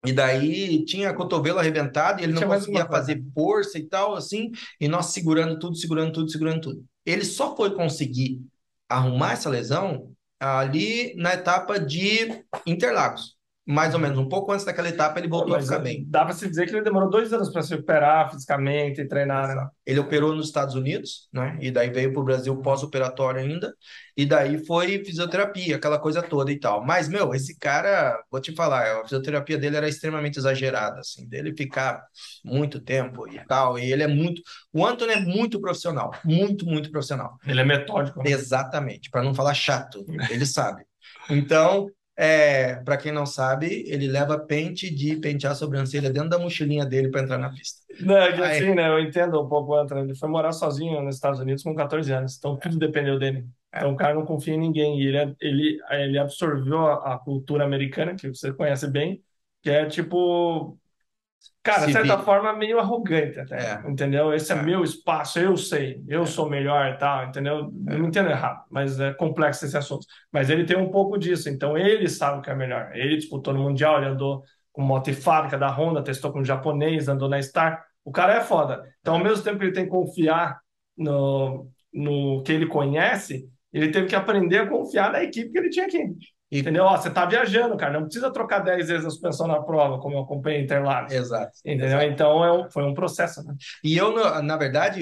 E daí tinha cotovelo arrebentado e ele Tinha não mais conseguia fazer força e tal, assim, e nós segurando tudo, segurando tudo, segurando tudo. Ele só foi conseguir arrumar essa lesão ali na etapa de Interlagos. Mais ou menos, um pouco antes daquela etapa, ele voltou a Mas ficar bem. Dá pra se dizer que ele demorou dois anos para se recuperar fisicamente e treinar, né? Ele operou nos Estados Unidos, né? E daí veio para o Brasil pós-operatório ainda. E daí foi fisioterapia, aquela coisa toda e tal. Mas, meu, esse cara, vou te falar, a fisioterapia dele era extremamente exagerada, assim, dele ficar muito tempo e tal. E ele é muito. O Anthony é muito profissional, muito, muito profissional. Ele é metódico. né? Exatamente, para não falar chato, ele sabe. Então, é, para quem não sabe, ele leva pente de pentear a sobrancelha dentro da mochilinha dele para entrar na pista. Não, é que Aí- assim, né? Eu entendo um pouco. Ele foi morar sozinho nos Estados Unidos com 14 anos, então tudo dependeu dele. É. Então o cara não confia em ninguém. E ele, é- ele, ele absorveu a, a cultura americana, que você conhece bem, que é tipo. Cara, de certa forma, meio arrogante até, É. entendeu? Esse é, É. meu espaço, eu sei, eu sou melhor e tal, entendeu? Eu não entendo errado, mas é complexo esse assunto. Mas ele tem um pouco disso, então ele sabe o que é melhor. Ele disputou no Mundial, ele andou com moto e fábrica da Honda, testou com um japonês, andou na Star. O cara é foda. Então, ao mesmo tempo que ele tem que confiar no, no que ele conhece, ele teve que aprender a confiar na equipe que ele tinha aqui. E- Entendeu? Ó, você tá viajando, cara. Não precisa trocar 10 vezes a suspensão na prova, como eu acompanhei Interlagos. Exato. Entendeu? Então é um- foi um processo, né? E eu, na verdade,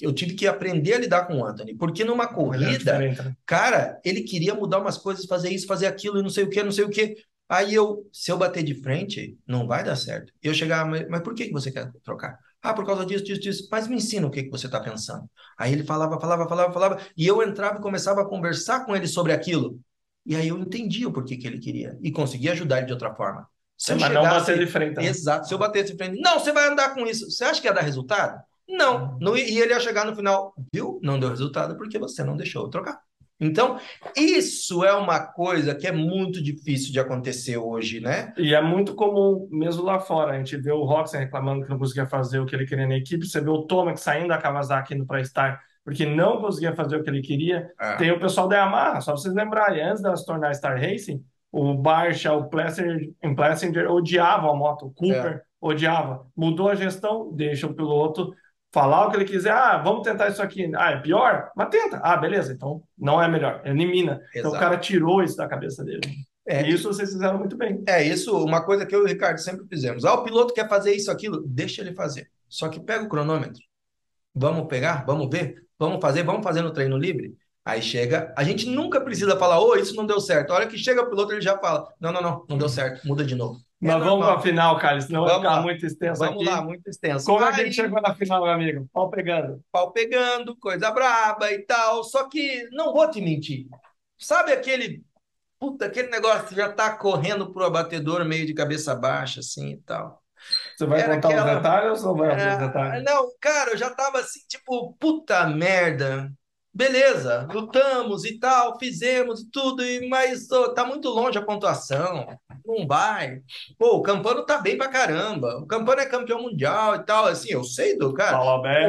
eu tive que aprender a lidar com o Anthony, porque numa é corrida, né? cara, ele queria mudar umas coisas, fazer isso, fazer aquilo, e não sei o que, não sei o que. Aí eu, se eu bater de frente, não vai dar certo. Eu chegar, mas, por que que você quer trocar? Ah, por causa disso, disso, disso. Mas me ensina o que que você está pensando. Aí ele falava, falava, falava, falava, e eu entrava e começava a conversar com ele sobre aquilo. E aí eu entendia o porquê que ele queria e conseguia ajudar ele de outra forma. Se eu Mas não bater de frente. né? Exato. Se eu batesse de frente, não, você vai andar com isso. Você acha que ia dar resultado? Não. não e ele ia chegar no final, viu? Não deu resultado porque você não deixou eu trocar. Então, isso é uma coisa que é muito difícil de acontecer hoje, né? E é muito comum, mesmo lá fora. A gente vê o Roxen reclamando que não conseguia fazer o que ele queria na equipe. Você vê o Tomac saindo da Kawasaki indo para Star porque não conseguia fazer o que ele queria. É. Tem o pessoal da Yamaha, só pra vocês lembrarem, antes dela se tornar Star Racing, o Barcia, o Plessinger, o Plessinger odiavam a moto, o Cooper odiava. Mudou a gestão, deixa o piloto falar o que ele quiser. Ah, vamos tentar isso aqui. Ah, é pior? Mas tenta. Ah, beleza, então não é melhor, elimina. Então o Exato. cara tirou isso da cabeça dele. É, E isso vocês fizeram muito bem. É isso, uma coisa que eu e o Ricardo sempre fizemos. Ah, o piloto quer fazer isso, aquilo, deixa ele fazer. Só que pega o cronômetro. Vamos pegar, vamos ver, vamos fazer, vamos fazer no treino livre. Aí chega, a gente nunca precisa falar, ô, isso não deu certo. A hora que chega o piloto, ele já fala, não, não, não, não deu certo, muda de novo. É Mas vamos normal. para a final, cara, senão vai Vamos ficar lá. muito extenso Vamos aqui. lá, muito extenso. Como é que a Aí, gente chegou na final, meu amigo? Pau pegando. pau pegando, coisa braba e tal. Só que não vou te mentir. Sabe aquele puta, aquele negócio que já tá correndo pro abatedor meio de cabeça baixa assim e tal. Você vai Era contar aquela- os detalhes ou não vai abrir os É, detalhes? não, cara, eu já tava assim, tipo, puta merda. Beleza, lutamos e tal, fizemos e tudo, e- mas ô, tá muito longe a pontuação. Não vai. Pô, o Campano tá bem pra caramba. O Campano é campeão mundial e tal, assim, eu sei do cara.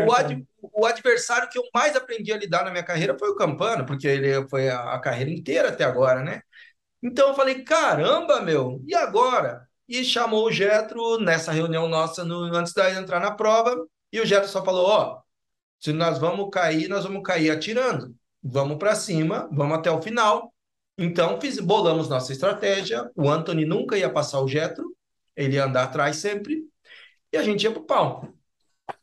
O, ad- o adversário que eu mais aprendi a lidar na minha carreira foi o Campano, porque ele foi a, a carreira inteira até agora, né? Então eu falei, caramba, meu, e agora? E chamou o Getro nessa reunião nossa no- antes de entrar na prova, e o Getro só falou, ó, se nós vamos cair, nós vamos cair atirando. Vamos para cima, vamos até o final. Então fiz, bolamos nossa estratégia. O Anthony nunca ia passar o Getro, ele ia andar atrás sempre, e a gente ia pro pau.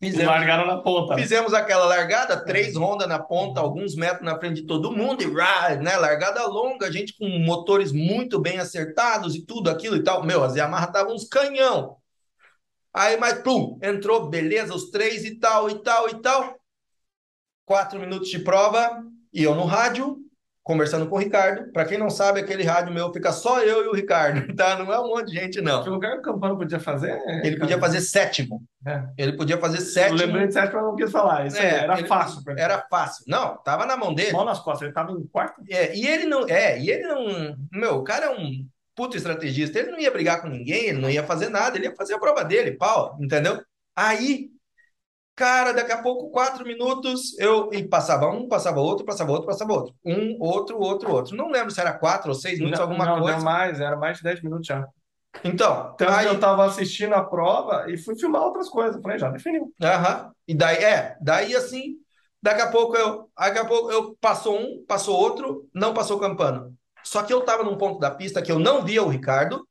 Fizemos largaram na ponta. Fizemos aquela largada, três Honda na ponta, alguns metros na frente de todo mundo, e rá, né? Largada longa, a gente com motores muito bem acertados e tudo aquilo e tal. Meu, as Yamaha estavam uns canhão. Aí, mas, pum, entrou, beleza, os três e tal, e tal, e tal. Quatro minutos de prova, e eu no rádio, conversando com o Ricardo. Para quem não sabe, aquele rádio meu fica só eu e o Ricardo, tá? Não é um monte de gente, Que não. lugar que o Campano podia fazer? Ele podia fazer sétimo. É. Ele podia fazer Eu sétimo. lembrei de sétimo, mas não quis falar. Isso É, era ele- fácil. pra ele. Era fácil. Não, tava na mão dele. Mão nas costas, ele tava em quarto. É, e ele não. É, e ele não. Meu, o cara é um puto estrategista. Ele não ia brigar com ninguém, ele não ia fazer nada, ele ia fazer a prova dele, pau, entendeu? Aí, cara, daqui a pouco, quatro minutos, eu. E passava um, passava outro, passava outro, passava outro. Um, outro, outro, outro. Não lembro se era quatro ou seis minutos, não, alguma não, coisa. deu mais, era mais de 10 minutos já. Então, Tanto aí. eu tava assistindo a prova e fui filmar outras coisas. Falei, já definiu. Aham. E daí, é, daí assim, daqui a pouco eu, daqui a pouco eu passou um, passou outro, não passou o Campano. Só que eu tava num ponto da pista que eu não via o Ricardo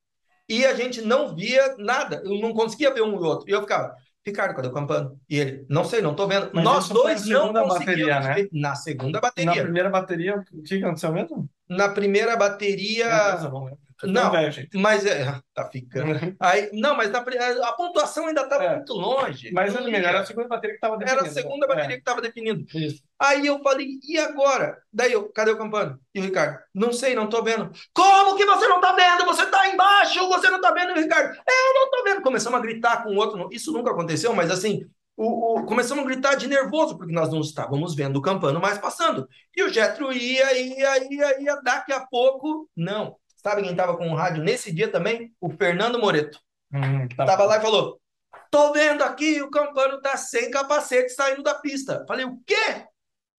e a gente não via nada. Eu não conseguia ver um e outro. E eu ficava, Ricardo, cadê o Campano? E ele, não sei, não tô vendo. Mas Nós dois na não segunda conseguíamos bateria, né? Na segunda Na bateria. primeira bateria, o que aconteceu mesmo? Na primeira bateria. Não velho. Mas é, tá ficando. Aí, não, mas na a pontuação ainda estava É. muito longe. Mas ia. era a segunda bateria que tava Era definindo. a segunda né? bateria que estava definindo. É, isso. Aí eu falei, e agora? Daí eu, cadê o Campano? E o Ricardo? Não sei, não tô vendo. Como que você não tá vendo? Você tá embaixo, você não tá vendo, Ricardo? Eu não tô vendo. Começamos a gritar com o outro. Isso nunca aconteceu, mas assim, o, o- começamos a gritar de nervoso, porque nós não estávamos vendo o Campano mais passando. E o Getro ia, ia, ia, ia, daqui a pouco, não. Sabe quem estava com o rádio nesse dia também? O Fernando Moreto. Hum, tá. Tava lá e falou: Tô vendo aqui, o Campano tá sem capacete saindo da pista. Falei, o quê?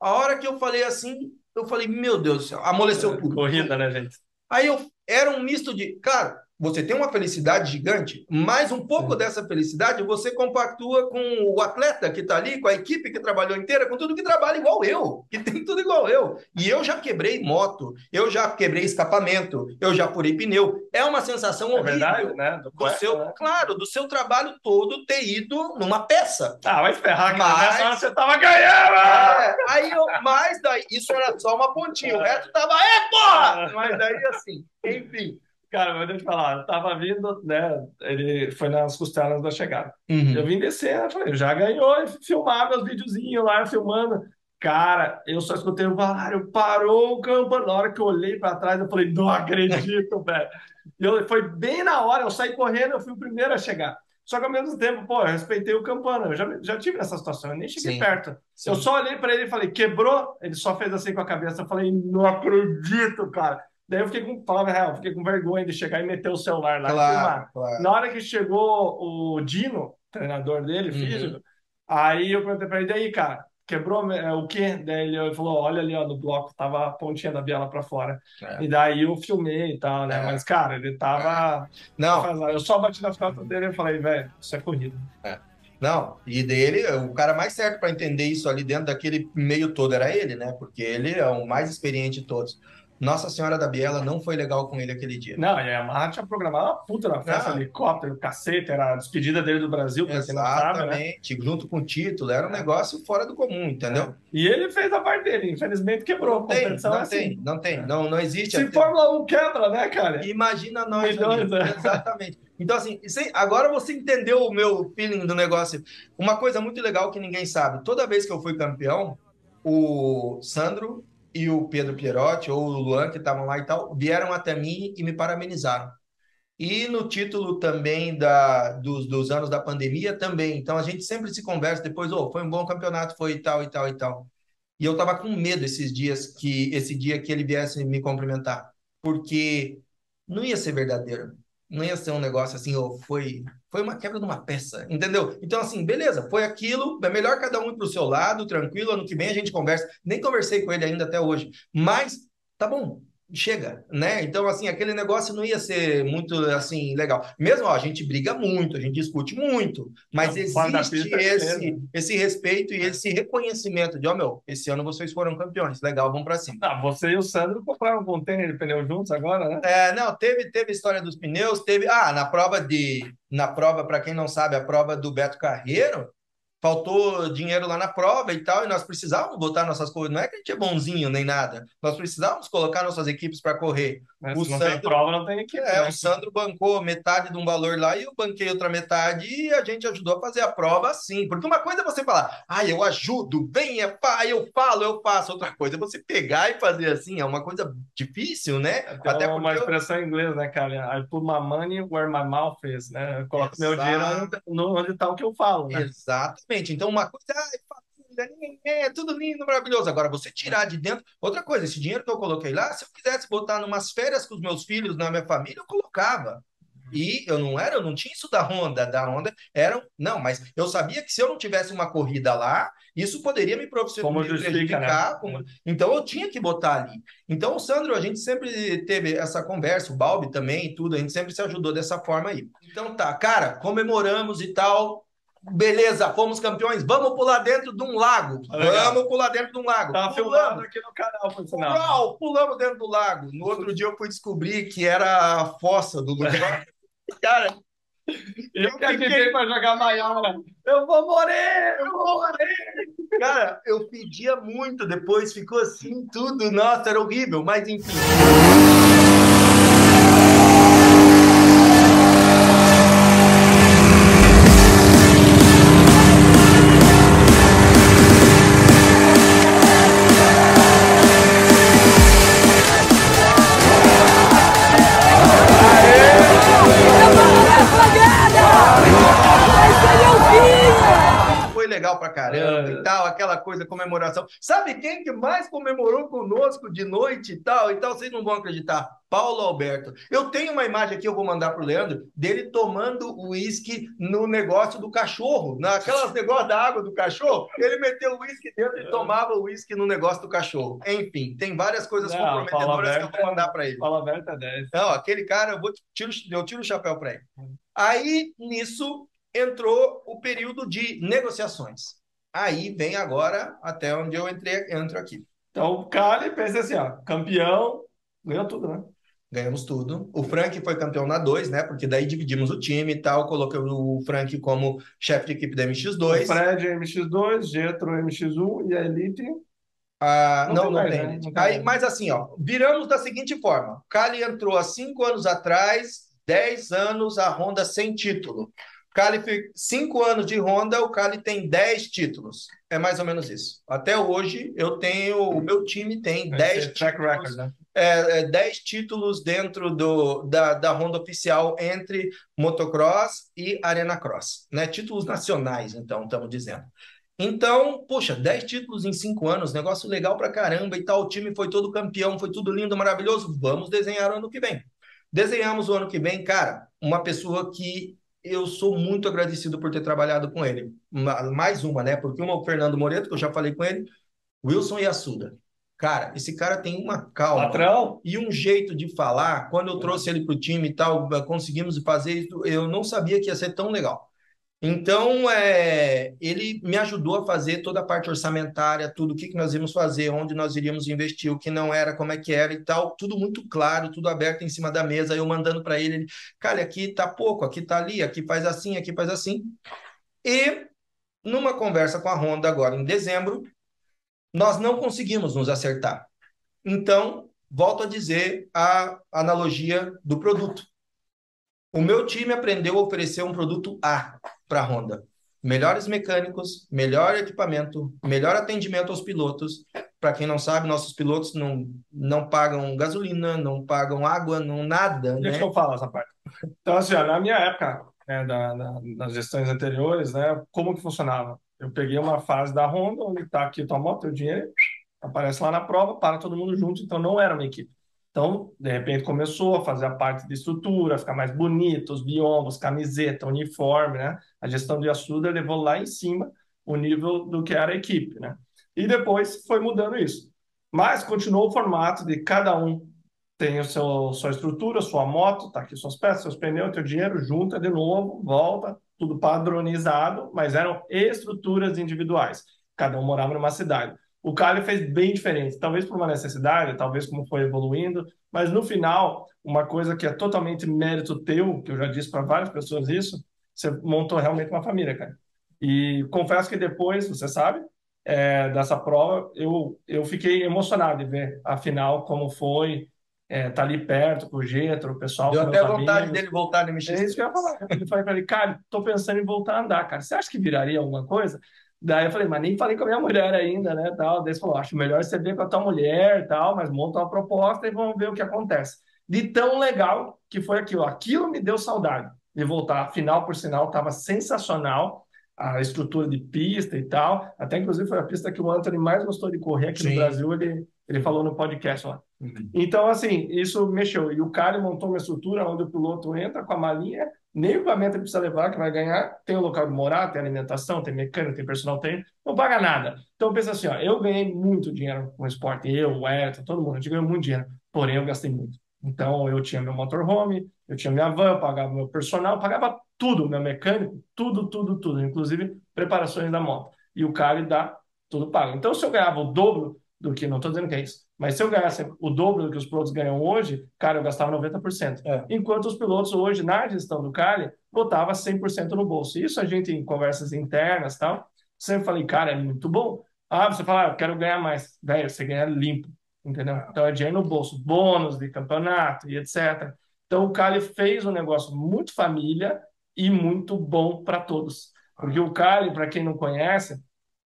A hora que eu falei assim, eu falei, meu Deus do céu, amoleceu tudo. Corrida, né, gente? Aí eu era um misto de, cara, você tem uma felicidade gigante, mas um pouco dessa felicidade você compactua com o atleta que está ali, com a equipe que trabalhou inteira, com tudo que trabalha igual eu, que tem tudo igual eu. E eu já quebrei moto, eu já quebrei escapamento, eu já furei pneu. É uma sensação É horrível. verdade, né? Do Do seu, né? claro, do seu trabalho todo ter ido numa peça. Ah, vai ferrar. Mas- Nessa hora você tava ganhando! É, aí eu, mas daí, isso era só uma pontinha, o resto tava, é, porra! Mas daí assim, enfim. Cara, mas eu te falar, eu tava vindo, né? Ele foi nas costelas da chegada. Uhum. Eu vim descendo, eu falei, já ganhou, filmar meus videozinhos lá, filmando. Cara, eu só escutei o Valário, parou o campo. Na hora que eu olhei pra trás, eu falei, não acredito, velho. E eu, foi bem na hora, eu saí correndo, eu fui o primeiro a chegar. Só que ao mesmo tempo, pô, eu respeitei o Campana, eu já, já tive essa situação, eu nem cheguei Sim. perto. Eu só olhei pra ele e falei, quebrou? Ele só fez assim com a cabeça. Eu falei, não acredito, cara. Daí eu fiquei com, palavra real, fiquei com vergonha de chegar e meter o celular lá filmar. Claro, claro. Na hora que chegou o Dino, treinador dele, Uhum. físico, aí eu perguntei pra ele, daí, cara, quebrou é, o quê? Daí ele falou, olha ali, ó, no bloco, tava a pontinha da biela pra fora. É. E daí eu filmei e tal, né? É. Mas, cara, ele tava... Não, Eu só bati nas costas dele e falei, velho, isso é corrida. Não, e dele, o cara mais certo para entender isso ali dentro daquele meio todo era ele, né? Porque ele é o mais experiente de todos. Nossa Senhora da Biela não foi legal com ele aquele dia. Não, e a Yamaha tinha programado uma puta na festa, Ah. helicóptero, cacete, era a despedida dele do Brasil, pra não sabe, né? Exatamente, junto com o título, era um negócio fora do comum, entendeu? E ele fez a parte dele, infelizmente quebrou. A Não tem, é não assim. tem, não tem, não, não existe. Se até- Fórmula 1 quebra, né, cara? Imagina nós, Milhões, né? Exatamente. Então, assim, agora você entendeu o meu feeling do negócio. Uma coisa muito legal que ninguém sabe: toda vez que eu fui campeão, o Sandro e o Pedro Pierotti, ou o Luan, que estavam lá e tal, vieram até mim e me parabenizaram. E no título também da, dos, dos anos da pandemia também. Então a gente sempre se conversa depois, ô, foi um bom campeonato, foi tal, e tal, e tal. E eu tava com medo esses dias que esse dia que ele viesse me cumprimentar, porque não ia ser verdadeiro. Não ia ser um negócio assim, ô, foi foi uma quebra de uma peça, entendeu? Então assim, beleza, foi aquilo, é melhor cada um ir pro seu lado, tranquilo, ano que vem a gente conversa. Nem conversei com ele ainda até hoje, mas tá bom, chega, né? Então, assim, aquele negócio não ia ser muito, assim, legal. Mesmo, ó, a gente briga muito, a gente discute muito, mas Não, existe esse, esse respeito e esse reconhecimento de, ó, meu, esse ano vocês foram campeões, legal, vamos pra cima. Ah, você e o Sandro compraram um container de pneu juntos agora, né? É, não, teve, teve história dos pneus, teve, ah, na prova de, na prova, para quem não sabe, a prova do Beto Carreiro, faltou dinheiro lá na prova e tal, e nós precisávamos botar nossas coisas, não é que a gente é bonzinho nem nada, nós precisávamos colocar nossas equipes para correr. Mas O se não tem Sandro- prova, não tem equipe. É, né? o Sandro bancou metade de um valor lá e eu banquei outra metade e a gente ajudou a fazer a prova assim. Porque uma coisa é você falar, ah, eu ajudo, venha, pá, eu falo, eu faço. Outra coisa é você pegar e fazer assim, é uma coisa difícil, né? Tem Até uma porque eu- expressão em inglês, né, cara? I put my money where my mouth is, né? Eu coloco meu dinheiro onde, onde tá o que eu falo, né? Exatamente. Então, uma coisa, ai, família, é tudo lindo, maravilhoso. Agora, você tirar de dentro. Outra coisa, esse dinheiro que eu coloquei lá, se eu quisesse botar numas férias com os meus filhos, na minha família, eu colocava. E eu não era, eu não tinha isso da Honda. Da Honda eram. Não, mas eu sabia que se eu não tivesse uma corrida lá, isso poderia me né? prejudicar. como- Então eu tinha que botar ali. Então, o Sandro, a gente sempre teve essa conversa, o Balbi também, e tudo, a gente sempre se ajudou dessa forma aí. Então tá, cara, comemoramos e tal. Beleza, fomos campeões. Vamos pular dentro de um lago. Legal. Vamos pular dentro de um lago. Tá Pulamos. aqui no canal, sinal. Uau, pulamos dentro do lago. No outro dia eu fui descobrir que era a fossa do lugar. Cara, eu que fiquei pra jogar Maiara. Eu vou morrer! Eu vou morrer! cara, eu pedia muito depois, ficou assim tudo. Nossa, era horrível, mas enfim. Caramba. É. e tal, aquela coisa, comemoração. Sabe quem que mais comemorou conosco de noite e tal e tal? Vocês não vão acreditar. Paulo Alberto. Eu tenho uma imagem aqui, eu vou mandar pro Leandro, dele tomando uísque no negócio do cachorro, naquelas negócios da água do cachorro. Ele meteu o uísque dentro e tomava o uísque no negócio do cachorro. Enfim, tem várias coisas Não, Paulo comprometedoras que eu Alberto vou mandar para ele. Fala aberto é 10. Não, aquele cara, eu, vou, tiro, eu tiro o chapéu para ele. Aí, nisso, entrou o período de negociações. Aí vem agora até onde eu entrei, entro aqui. Então o Cali pensa assim, ó, campeão, ganhou tudo, né? Ganhamos tudo. O Frank foi campeão na 2, né? Porque daí dividimos o time e tal. Coloquei o Frank como chefe de equipe da O MX2. Fred MX2, Getro MX1 e a Elite. Ah, Não não, tem não tem. né? Não tem Aí, mas assim, ó, viramos da seguinte forma: o Cali entrou há cinco anos atrás, 10 anos, a Honda sem título. Cali cinco anos de Honda, o Cali tem 10 títulos. É mais ou menos isso. Até hoje, eu tenho, o meu time tem 10 Esse track títulos record, né? é, é, 10 títulos dentro do, da, da Honda oficial entre motocross e arena cross, né? Títulos nacionais, então, estamos dizendo. Então, poxa, 10 títulos em 5 anos, negócio legal pra caramba e tal. O time foi todo campeão, foi tudo lindo, maravilhoso. Vamos desenhar o ano que vem. Desenhamos o ano que vem, cara, uma pessoa que eu sou muito agradecido por ter trabalhado com ele. Ma- Mais uma, né? Porque uma é o Fernando Moreto, que eu já falei com ele, Wilson Yasuda. Cara, esse cara tem uma calma Patrão, e um jeito de falar. Quando eu trouxe ele para o time e tal, conseguimos fazer isso, eu não sabia que ia ser tão legal. Então, é, ele me ajudou a fazer toda a parte orçamentária, tudo o que que nós íamos fazer, onde nós iríamos investir, o que não era, como é que era e tal, tudo muito claro, tudo aberto em cima da mesa, eu mandando para ele, ele, cara, aqui tá pouco, aqui tá ali, aqui faz assim, aqui faz assim. E numa conversa com a Honda agora em dezembro, nós não conseguimos nos acertar. Então, volto a dizer a analogia do produto. O meu time aprendeu a oferecer um produto A para a Honda. Melhores mecânicos, melhor equipamento, melhor atendimento aos pilotos. Para quem não sabe, nossos pilotos não, não pagam gasolina, não pagam água, não nada, deixa né? eu falar essa parte. Então, assim, ó, na minha época, né, da, da- das gestões anteriores, né, como que funcionava? Eu peguei uma fase da Honda, onde está aqui tua moto, teu dinheiro, aparece lá na prova, para todo mundo junto, então não era uma equipe. Então, de repente, começou a fazer a parte de estrutura, ficar mais bonito, os biombos, camiseta, uniforme, né? A gestão do Yasuda levou lá em cima o nível do que era a equipe, né? E depois foi mudando isso. Mas continuou o formato de cada um tem o seu, sua estrutura, sua moto, tá aqui suas peças, seus pneus, teu dinheiro, junta de novo, volta, tudo padronizado, mas eram estruturas individuais. Cada um morava numa cidade. O Cali fez bem diferente, talvez por uma necessidade, talvez como foi evoluindo, mas no final, uma coisa que é totalmente mérito teu, que eu já disse para várias pessoas isso, você montou realmente uma família, cara. E confesso que depois, você sabe, é, dessa prova, eu, eu fiquei emocionado de ver a final, como foi, é, tá ali perto com o Getro, o pessoal, Deu até vontade amigos. dele voltar no É MX. isso que eu ia falar. Eu falei pra ele, cara, tô pensando em voltar a andar, cara. Você acha que viraria alguma coisa? Daí eu falei, mas nem falei com a minha mulher ainda, né, tal. Daí ele falou, acho melhor você ver com a tua mulher, tal, mas monta uma proposta e vamos ver o que acontece. De tão legal que foi aquilo. Aquilo me deu saudade de voltar. A final, por sinal, estava sensacional. A estrutura de pista e tal. Até, inclusive, foi a pista que o Anthony mais gostou de correr aqui Sim. no Brasil. Ele, ele falou no podcast lá. Então, assim, isso mexeu. E o cara montou uma estrutura onde o piloto entra com a malinha, nem equipamento precisa levar, que vai ganhar, tem o local de morar, tem alimentação, tem mecânico, tem personal treino, não paga nada. Então, pensa assim, ó, eu ganhei muito dinheiro com o esporte, eu, o Everton, todo mundo, a gente ganhou muito dinheiro, porém eu gastei muito. Então, eu tinha meu motorhome, eu tinha minha van, pagava meu personal, pagava tudo, meu mecânico, tudo, tudo, tudo, inclusive preparações da moto. E o cara dá tudo pago. Então, se eu ganhava o dobro do que, não estou dizendo que é isso, mas se eu ganhasse o dobro do que os pilotos ganham hoje, cara, eu gastava 90%. É. Enquanto os pilotos hoje, na gestão do Cali, botava 100% no bolso. Isso a gente, em conversas internas tal, sempre falei, cara, é muito bom. Ah, você fala, ah, eu quero ganhar mais. Velho, você ganha limpo, entendeu? Então é dinheiro no bolso, bônus de campeonato e etc. Então o Cali fez um negócio muito família e muito bom para todos. Porque o Cali, para quem não conhece,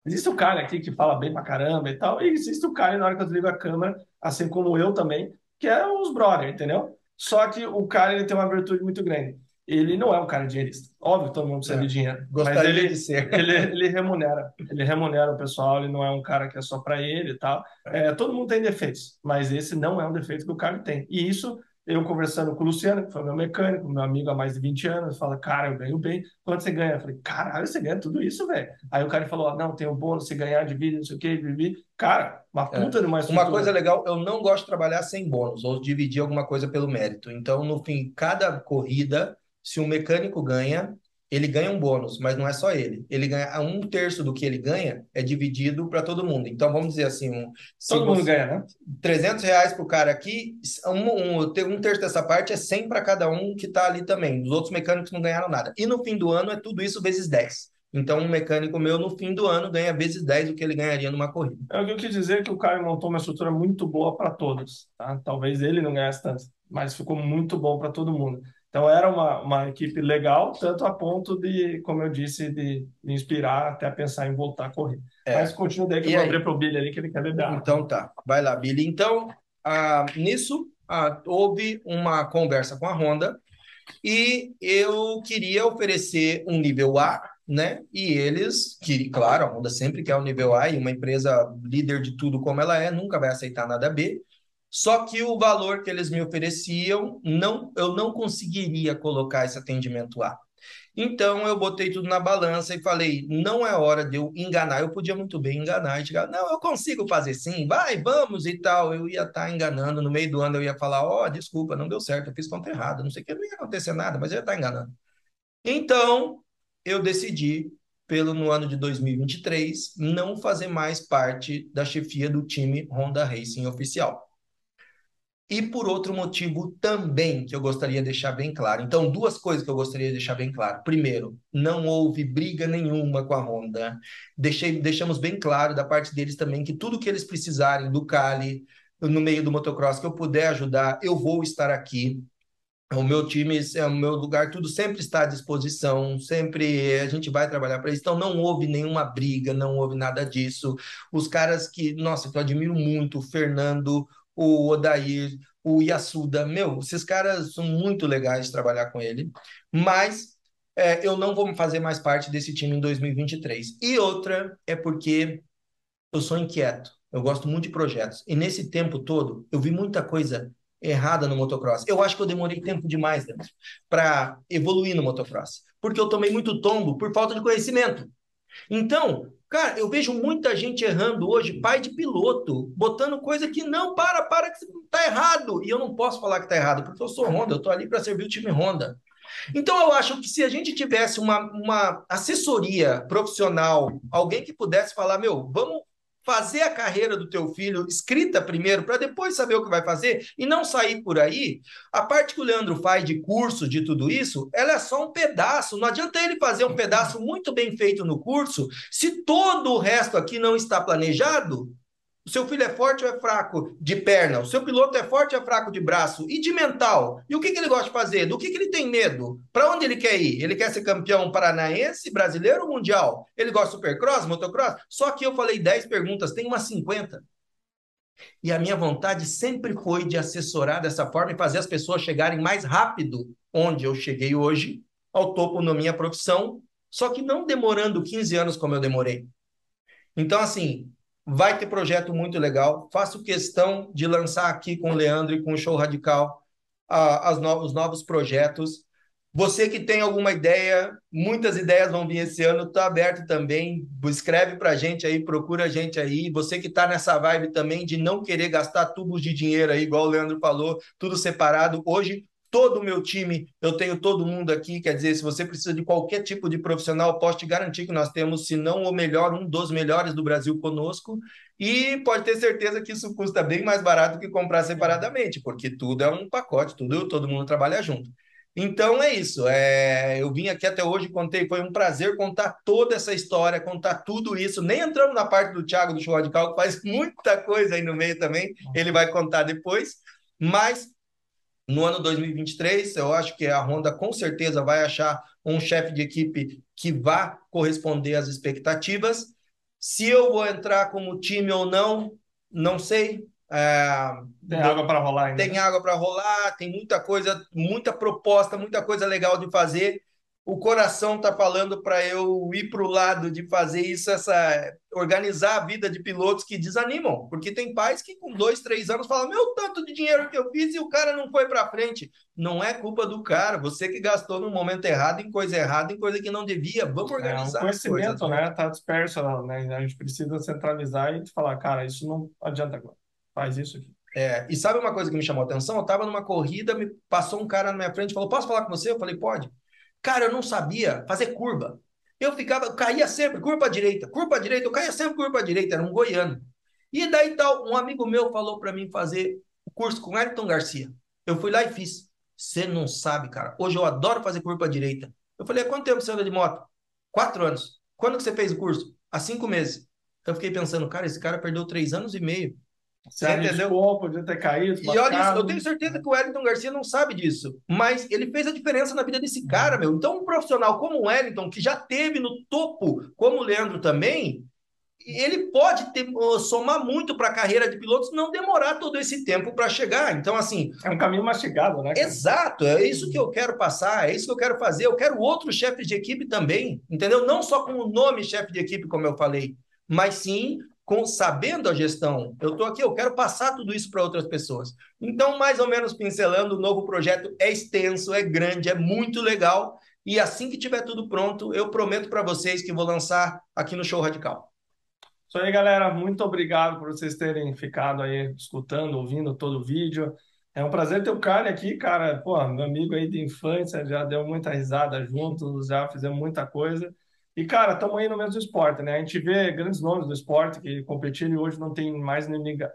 Existe o cara aqui que fala bem pra caramba e tal, e existe o cara na hora que eu desligo a câmera, assim como eu também, que é os brother, entendeu? Só que o cara ele tem uma virtude muito grande. ele não é um cara dinheirista. Óbvio, todo mundo precisa É. de dinheiro. Gostaria mas ele, de ser. ele, ele remunera. Ele remunera o pessoal, ele não é um cara que é só para ele e tal. É, todo mundo tem defeitos, mas esse não é um defeito que o cara tem. E isso, eu conversando com o Luciano, que foi meu mecânico, meu amigo há mais de 20 anos, fala, cara, eu ganho bem. Quanto você ganha? Eu falei, caralho, você ganha tudo isso, velho. Aí o cara falou, não, tem um bônus, se ganhar, divide, não sei o quê, vivi. Cara, uma É. puta de uma coisa legal, eu não gosto de trabalhar sem bônus ou dividir alguma coisa pelo mérito. Então, no fim, cada corrida, se um mecânico ganha, ele ganha um bônus, mas não é só ele. Ele ganha um terço do que ele ganha é dividido para todo mundo. Então, vamos dizer assim, um, Todo mundo ganha, né? 300 reais para o cara aqui, um, um, um terço dessa parte é 100 para cada um que está ali também. Os outros mecânicos não ganharam nada. E no fim do ano é tudo isso vezes 10. Então, um mecânico meu, no fim do ano, ganha vezes 10 o que ele ganharia numa corrida. É o que eu quis dizer que o Caio montou uma estrutura muito boa para todos, tá? Talvez ele não ganhasse tanto, mas ficou muito bom para todo mundo. Então era uma, uma equipe legal, tanto a ponto de, como eu disse, de me inspirar até a pensar em voltar a correr. É. Mas continua daí que E eu vou aí? abrir pro Billy ali que ele quer beber. Então tá, vai lá, Billy. Então, ah, nisso, ah, houve uma conversa com a Honda e eu queria oferecer um nível A, né? E eles, que, claro, a Honda sempre quer o nível A e uma empresa líder de tudo como ela é, nunca vai aceitar nada B. Só que o valor que eles me ofereciam, não, eu não conseguiria colocar esse atendimento A. Então eu botei tudo na balança e falei, não é hora de eu enganar. Eu podia muito bem enganar e chegar, não, eu consigo fazer sim, vai, vamos e tal. Eu ia estar enganando, no meio do ano eu ia falar, ó, desculpa, não deu certo, eu fiz conta errada, não sei o que, não ia acontecer nada, mas eu ia estar enganando. Então eu decidi, pelo no ano de 2023, não fazer mais parte da chefia do time Honda Racing oficial. E por outro motivo também que eu gostaria de deixar bem claro. Então, duas coisas que eu gostaria de deixar bem claro. Primeiro, não houve briga nenhuma com a Honda. Deixei, deixamos bem claro da parte deles também que tudo que eles precisarem do Cali, no meio do motocross, que eu puder ajudar, eu vou estar aqui. O meu time, é o meu lugar, tudo sempre está à disposição, sempre a gente vai trabalhar para isso. Então, não houve nenhuma briga, não houve nada disso. Os caras que, nossa, que eu admiro muito, o Fernando, o Odair, o Yasuda, meu, esses caras são muito legais de trabalhar com ele, mas é, eu não vou fazer mais parte desse time em 2023. E outra é porque eu sou inquieto, eu gosto muito de projetos, e nesse tempo todo eu vi muita coisa errada no motocross. Eu acho que eu demorei tempo demais para evoluir no motocross, porque eu tomei muito tombo por falta de conhecimento. Então, cara, eu vejo muita gente errando hoje, pai de piloto, botando coisa que não, para, para, que tá errado. E eu não posso falar que tá errado, porque eu sou Honda, eu tô ali para servir o time Honda. Então, eu acho que se a gente tivesse uma, uma assessoria profissional, alguém que pudesse falar, meu, vamos fazer a carreira do teu filho escrita primeiro, para depois saber o que vai fazer e não sair por aí. A parte que o Leandro faz de curso, de tudo isso, ela é só um pedaço. Não adianta ele fazer um pedaço muito bem feito no curso se todo o resto aqui não está planejado. O seu filho é forte ou é fraco de perna? O seu piloto é forte ou é fraco de braço? E de mental? E o que, que ele gosta de fazer? Do que, que ele tem medo? Para onde ele quer ir? Ele quer ser campeão paranaense, brasileiro ou mundial? Ele gosta de supercross, motocross? Só que eu falei 10 perguntas, tem umas 50. E a minha vontade sempre foi de assessorar dessa forma e fazer as pessoas chegarem mais rápido onde eu cheguei hoje, ao topo na minha profissão, só que não demorando 15 anos como eu demorei. Então, assim, vai ter projeto muito legal. Faço questão de lançar aqui com o Leandro e com o Show Radical as no os novos projetos. Você que tem alguma ideia, muitas ideias vão vir esse ano, está aberto também. Escreve para a gente aí, procura a gente aí. Você que está nessa vibe também de não querer gastar tubos de dinheiro aí, igual o Leandro falou, tudo separado. Hoje, todo o meu time, eu tenho todo mundo aqui. Quer dizer, se você precisa de qualquer tipo de profissional, posso te garantir que nós temos, se não o melhor, um dos melhores do Brasil conosco. E pode ter certeza que isso custa bem mais barato que comprar separadamente, porque tudo é um pacote, tudo todo mundo trabalha junto. Então é isso. É, eu vim aqui até hoje, contei, foi um prazer contar toda essa história, contar tudo isso. Nem entramos na parte do Thiago do Show Radical, que faz muita coisa aí no meio também. Ele vai contar depois. Mas no ano 2023, eu acho que a Honda com certeza vai achar um chefe de equipe que vá corresponder às expectativas. Se eu vou entrar como time ou não, não sei. É, Tem água para rolar ainda. tem água para rolar, tem muita coisa, muita proposta, muita coisa legal de fazer. O coração tá falando para eu ir para o lado de fazer isso, essa organizar a vida de pilotos que desanimam, porque tem pais que com dois, três anos falam: meu tanto de dinheiro que eu fiz e o cara não foi para frente. Não é culpa do cara, você que gastou no momento errado, em coisa errada, em coisa que não devia. Vamos É, o organizar. as conhecimento, coisas, né? Tá disperso, né? A gente precisa centralizar e falar, cara, isso não adianta agora. Faz isso aqui. É, e sabe uma coisa que me chamou a atenção? Eu estava numa corrida, me passou um cara na minha frente e falou: Posso falar com você? Eu falei: Pode. Cara, eu não sabia fazer curva. Eu ficava, caía sempre, curva à direita, curva à direita, eu caía sempre curva à direita, era um goiano. E daí tal, um amigo meu falou para mim fazer o curso com Ayrton Garcia. Eu fui lá e fiz. Você não sabe, cara. Hoje eu adoro fazer curva à direita. Eu falei: Há quanto tempo você anda de moto? Quatro anos. Quando que você fez o curso? Há cinco meses. Eu fiquei pensando, cara, esse cara perdeu três anos e meio. Você entendeu? entendeu? podia ter caído. E olha isso, eu tenho certeza que o Wellington Garcia não sabe disso, mas ele fez a diferença na vida desse cara, meu. Então, um profissional como o Wellington, que já teve no topo, como o Leandro também, ele pode ter, somar muito para a carreira de pilotos, não demorar todo esse tempo para chegar. Então, assim, É um caminho mastigado, né? cara? Exato, é isso que eu quero passar, é isso que eu quero fazer. Eu quero outros chefes de equipe também, entendeu? Não só com o nome chefe de equipe, como eu falei, mas sim com sabendo a gestão. Eu estou aqui, eu quero passar tudo isso para outras pessoas. Então, mais ou menos pincelando, o novo projeto é extenso, é grande, é muito legal. E assim que tiver tudo pronto, eu prometo para vocês que vou lançar aqui no Show Radical. Isso aí, galera. Muito obrigado por vocês terem ficado aí escutando, ouvindo todo o vídeo. É um prazer ter o Carly aqui, cara. Pô, meu amigo aí de infância, já deu muita risada juntos, já fizemos muita coisa. E, cara, estamos aí no mesmo esporte, né? A gente vê grandes nomes do esporte que competiram e hoje não tem mais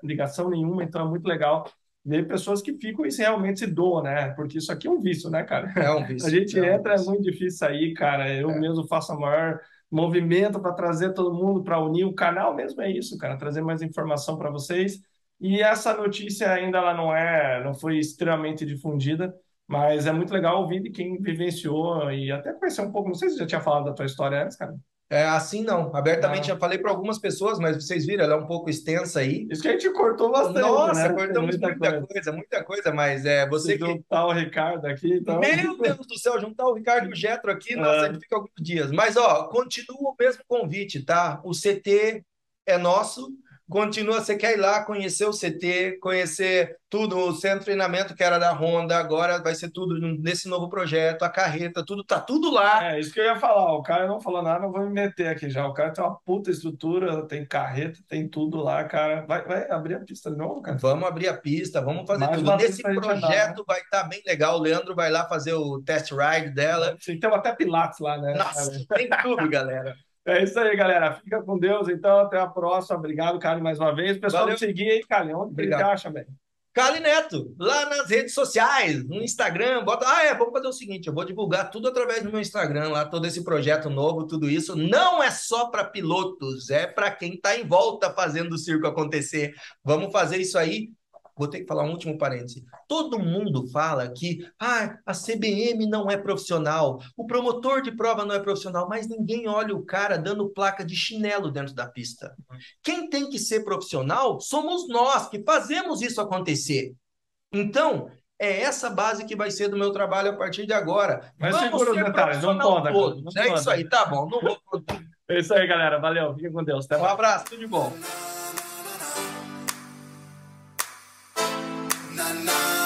ligação nenhuma, então é muito legal ver pessoas que ficam e se realmente se doam, né? Porque isso aqui é um vício, né, cara? É um vício. A gente é um entra, é muito difícil sair, cara. Eu É. mesmo faço a maior movimento para trazer todo mundo para unir. O canal mesmo é isso, cara, trazer mais informação para vocês. E essa notícia ainda ela não é, não foi extremamente difundida, mas é muito legal ouvir de quem vivenciou e até conhecer um pouco. Não sei se você já tinha falado da tua história antes, cara. É assim não. Abertamente Ah. já falei para algumas pessoas, mas vocês viram, ela é um pouco extensa aí. Isso que a gente cortou bastante, Nossa, né? cortamos Tem muita, coisa. muita coisa, mas é você Se que. juntar o Ricardo aqui, então. Meu Deus do céu, juntar o Ricardo e o Getro aqui, nossa, É. a gente fica alguns dias. Mas, ó, continua o mesmo convite, tá? O CT é nosso. Continua, você quer ir lá conhecer o CT, conhecer tudo, o centro de treinamento que era da Honda, agora vai ser tudo nesse novo projeto, a carreta, tudo, tá tudo lá. É, isso que eu ia falar. O cara não falou nada, não vou me meter aqui já. O cara tem uma puta estrutura, tem carreta, tem tudo lá, cara. Vai, vai abrir a pista de novo, cara? Vamos abrir a pista, vamos fazer Mais tudo. Nesse andar, projeto vai estar bem legal. O Leandro vai lá fazer o test ride dela. Tem até Pilates lá, né? Nossa, tem tudo, galera. É isso aí, galera. Fica com Deus, então. Até a próxima. Obrigado, Carlos, mais uma vez. Pessoal, Valeu. me seguir aí, Carlos. Onde que ele Obrigado. acha, velho? Cali Neto, lá nas redes sociais, no Instagram, bota. Ah, é, vamos fazer o seguinte: eu vou divulgar tudo através do meu Instagram, lá, todo esse projeto novo, tudo isso. Não é só para pilotos, é para quem está em volta fazendo o circo acontecer. Vamos fazer isso aí. Vou ter que falar um último parêntese. Todo mundo fala que ah, a CBM não é profissional, o promotor de prova não é profissional, mas ninguém olha o cara dando placa de chinelo dentro da pista. Quem tem que ser profissional somos nós que fazemos isso acontecer. Então, é essa base que vai ser do meu trabalho a partir de agora. Mas Vamos segura os detalhes, não conta, todos. não É conta. isso aí, tá bom. Não vou... É isso aí, galera. Valeu. Fica com Deus. Até Um mais. abraço, tudo de bom. na na.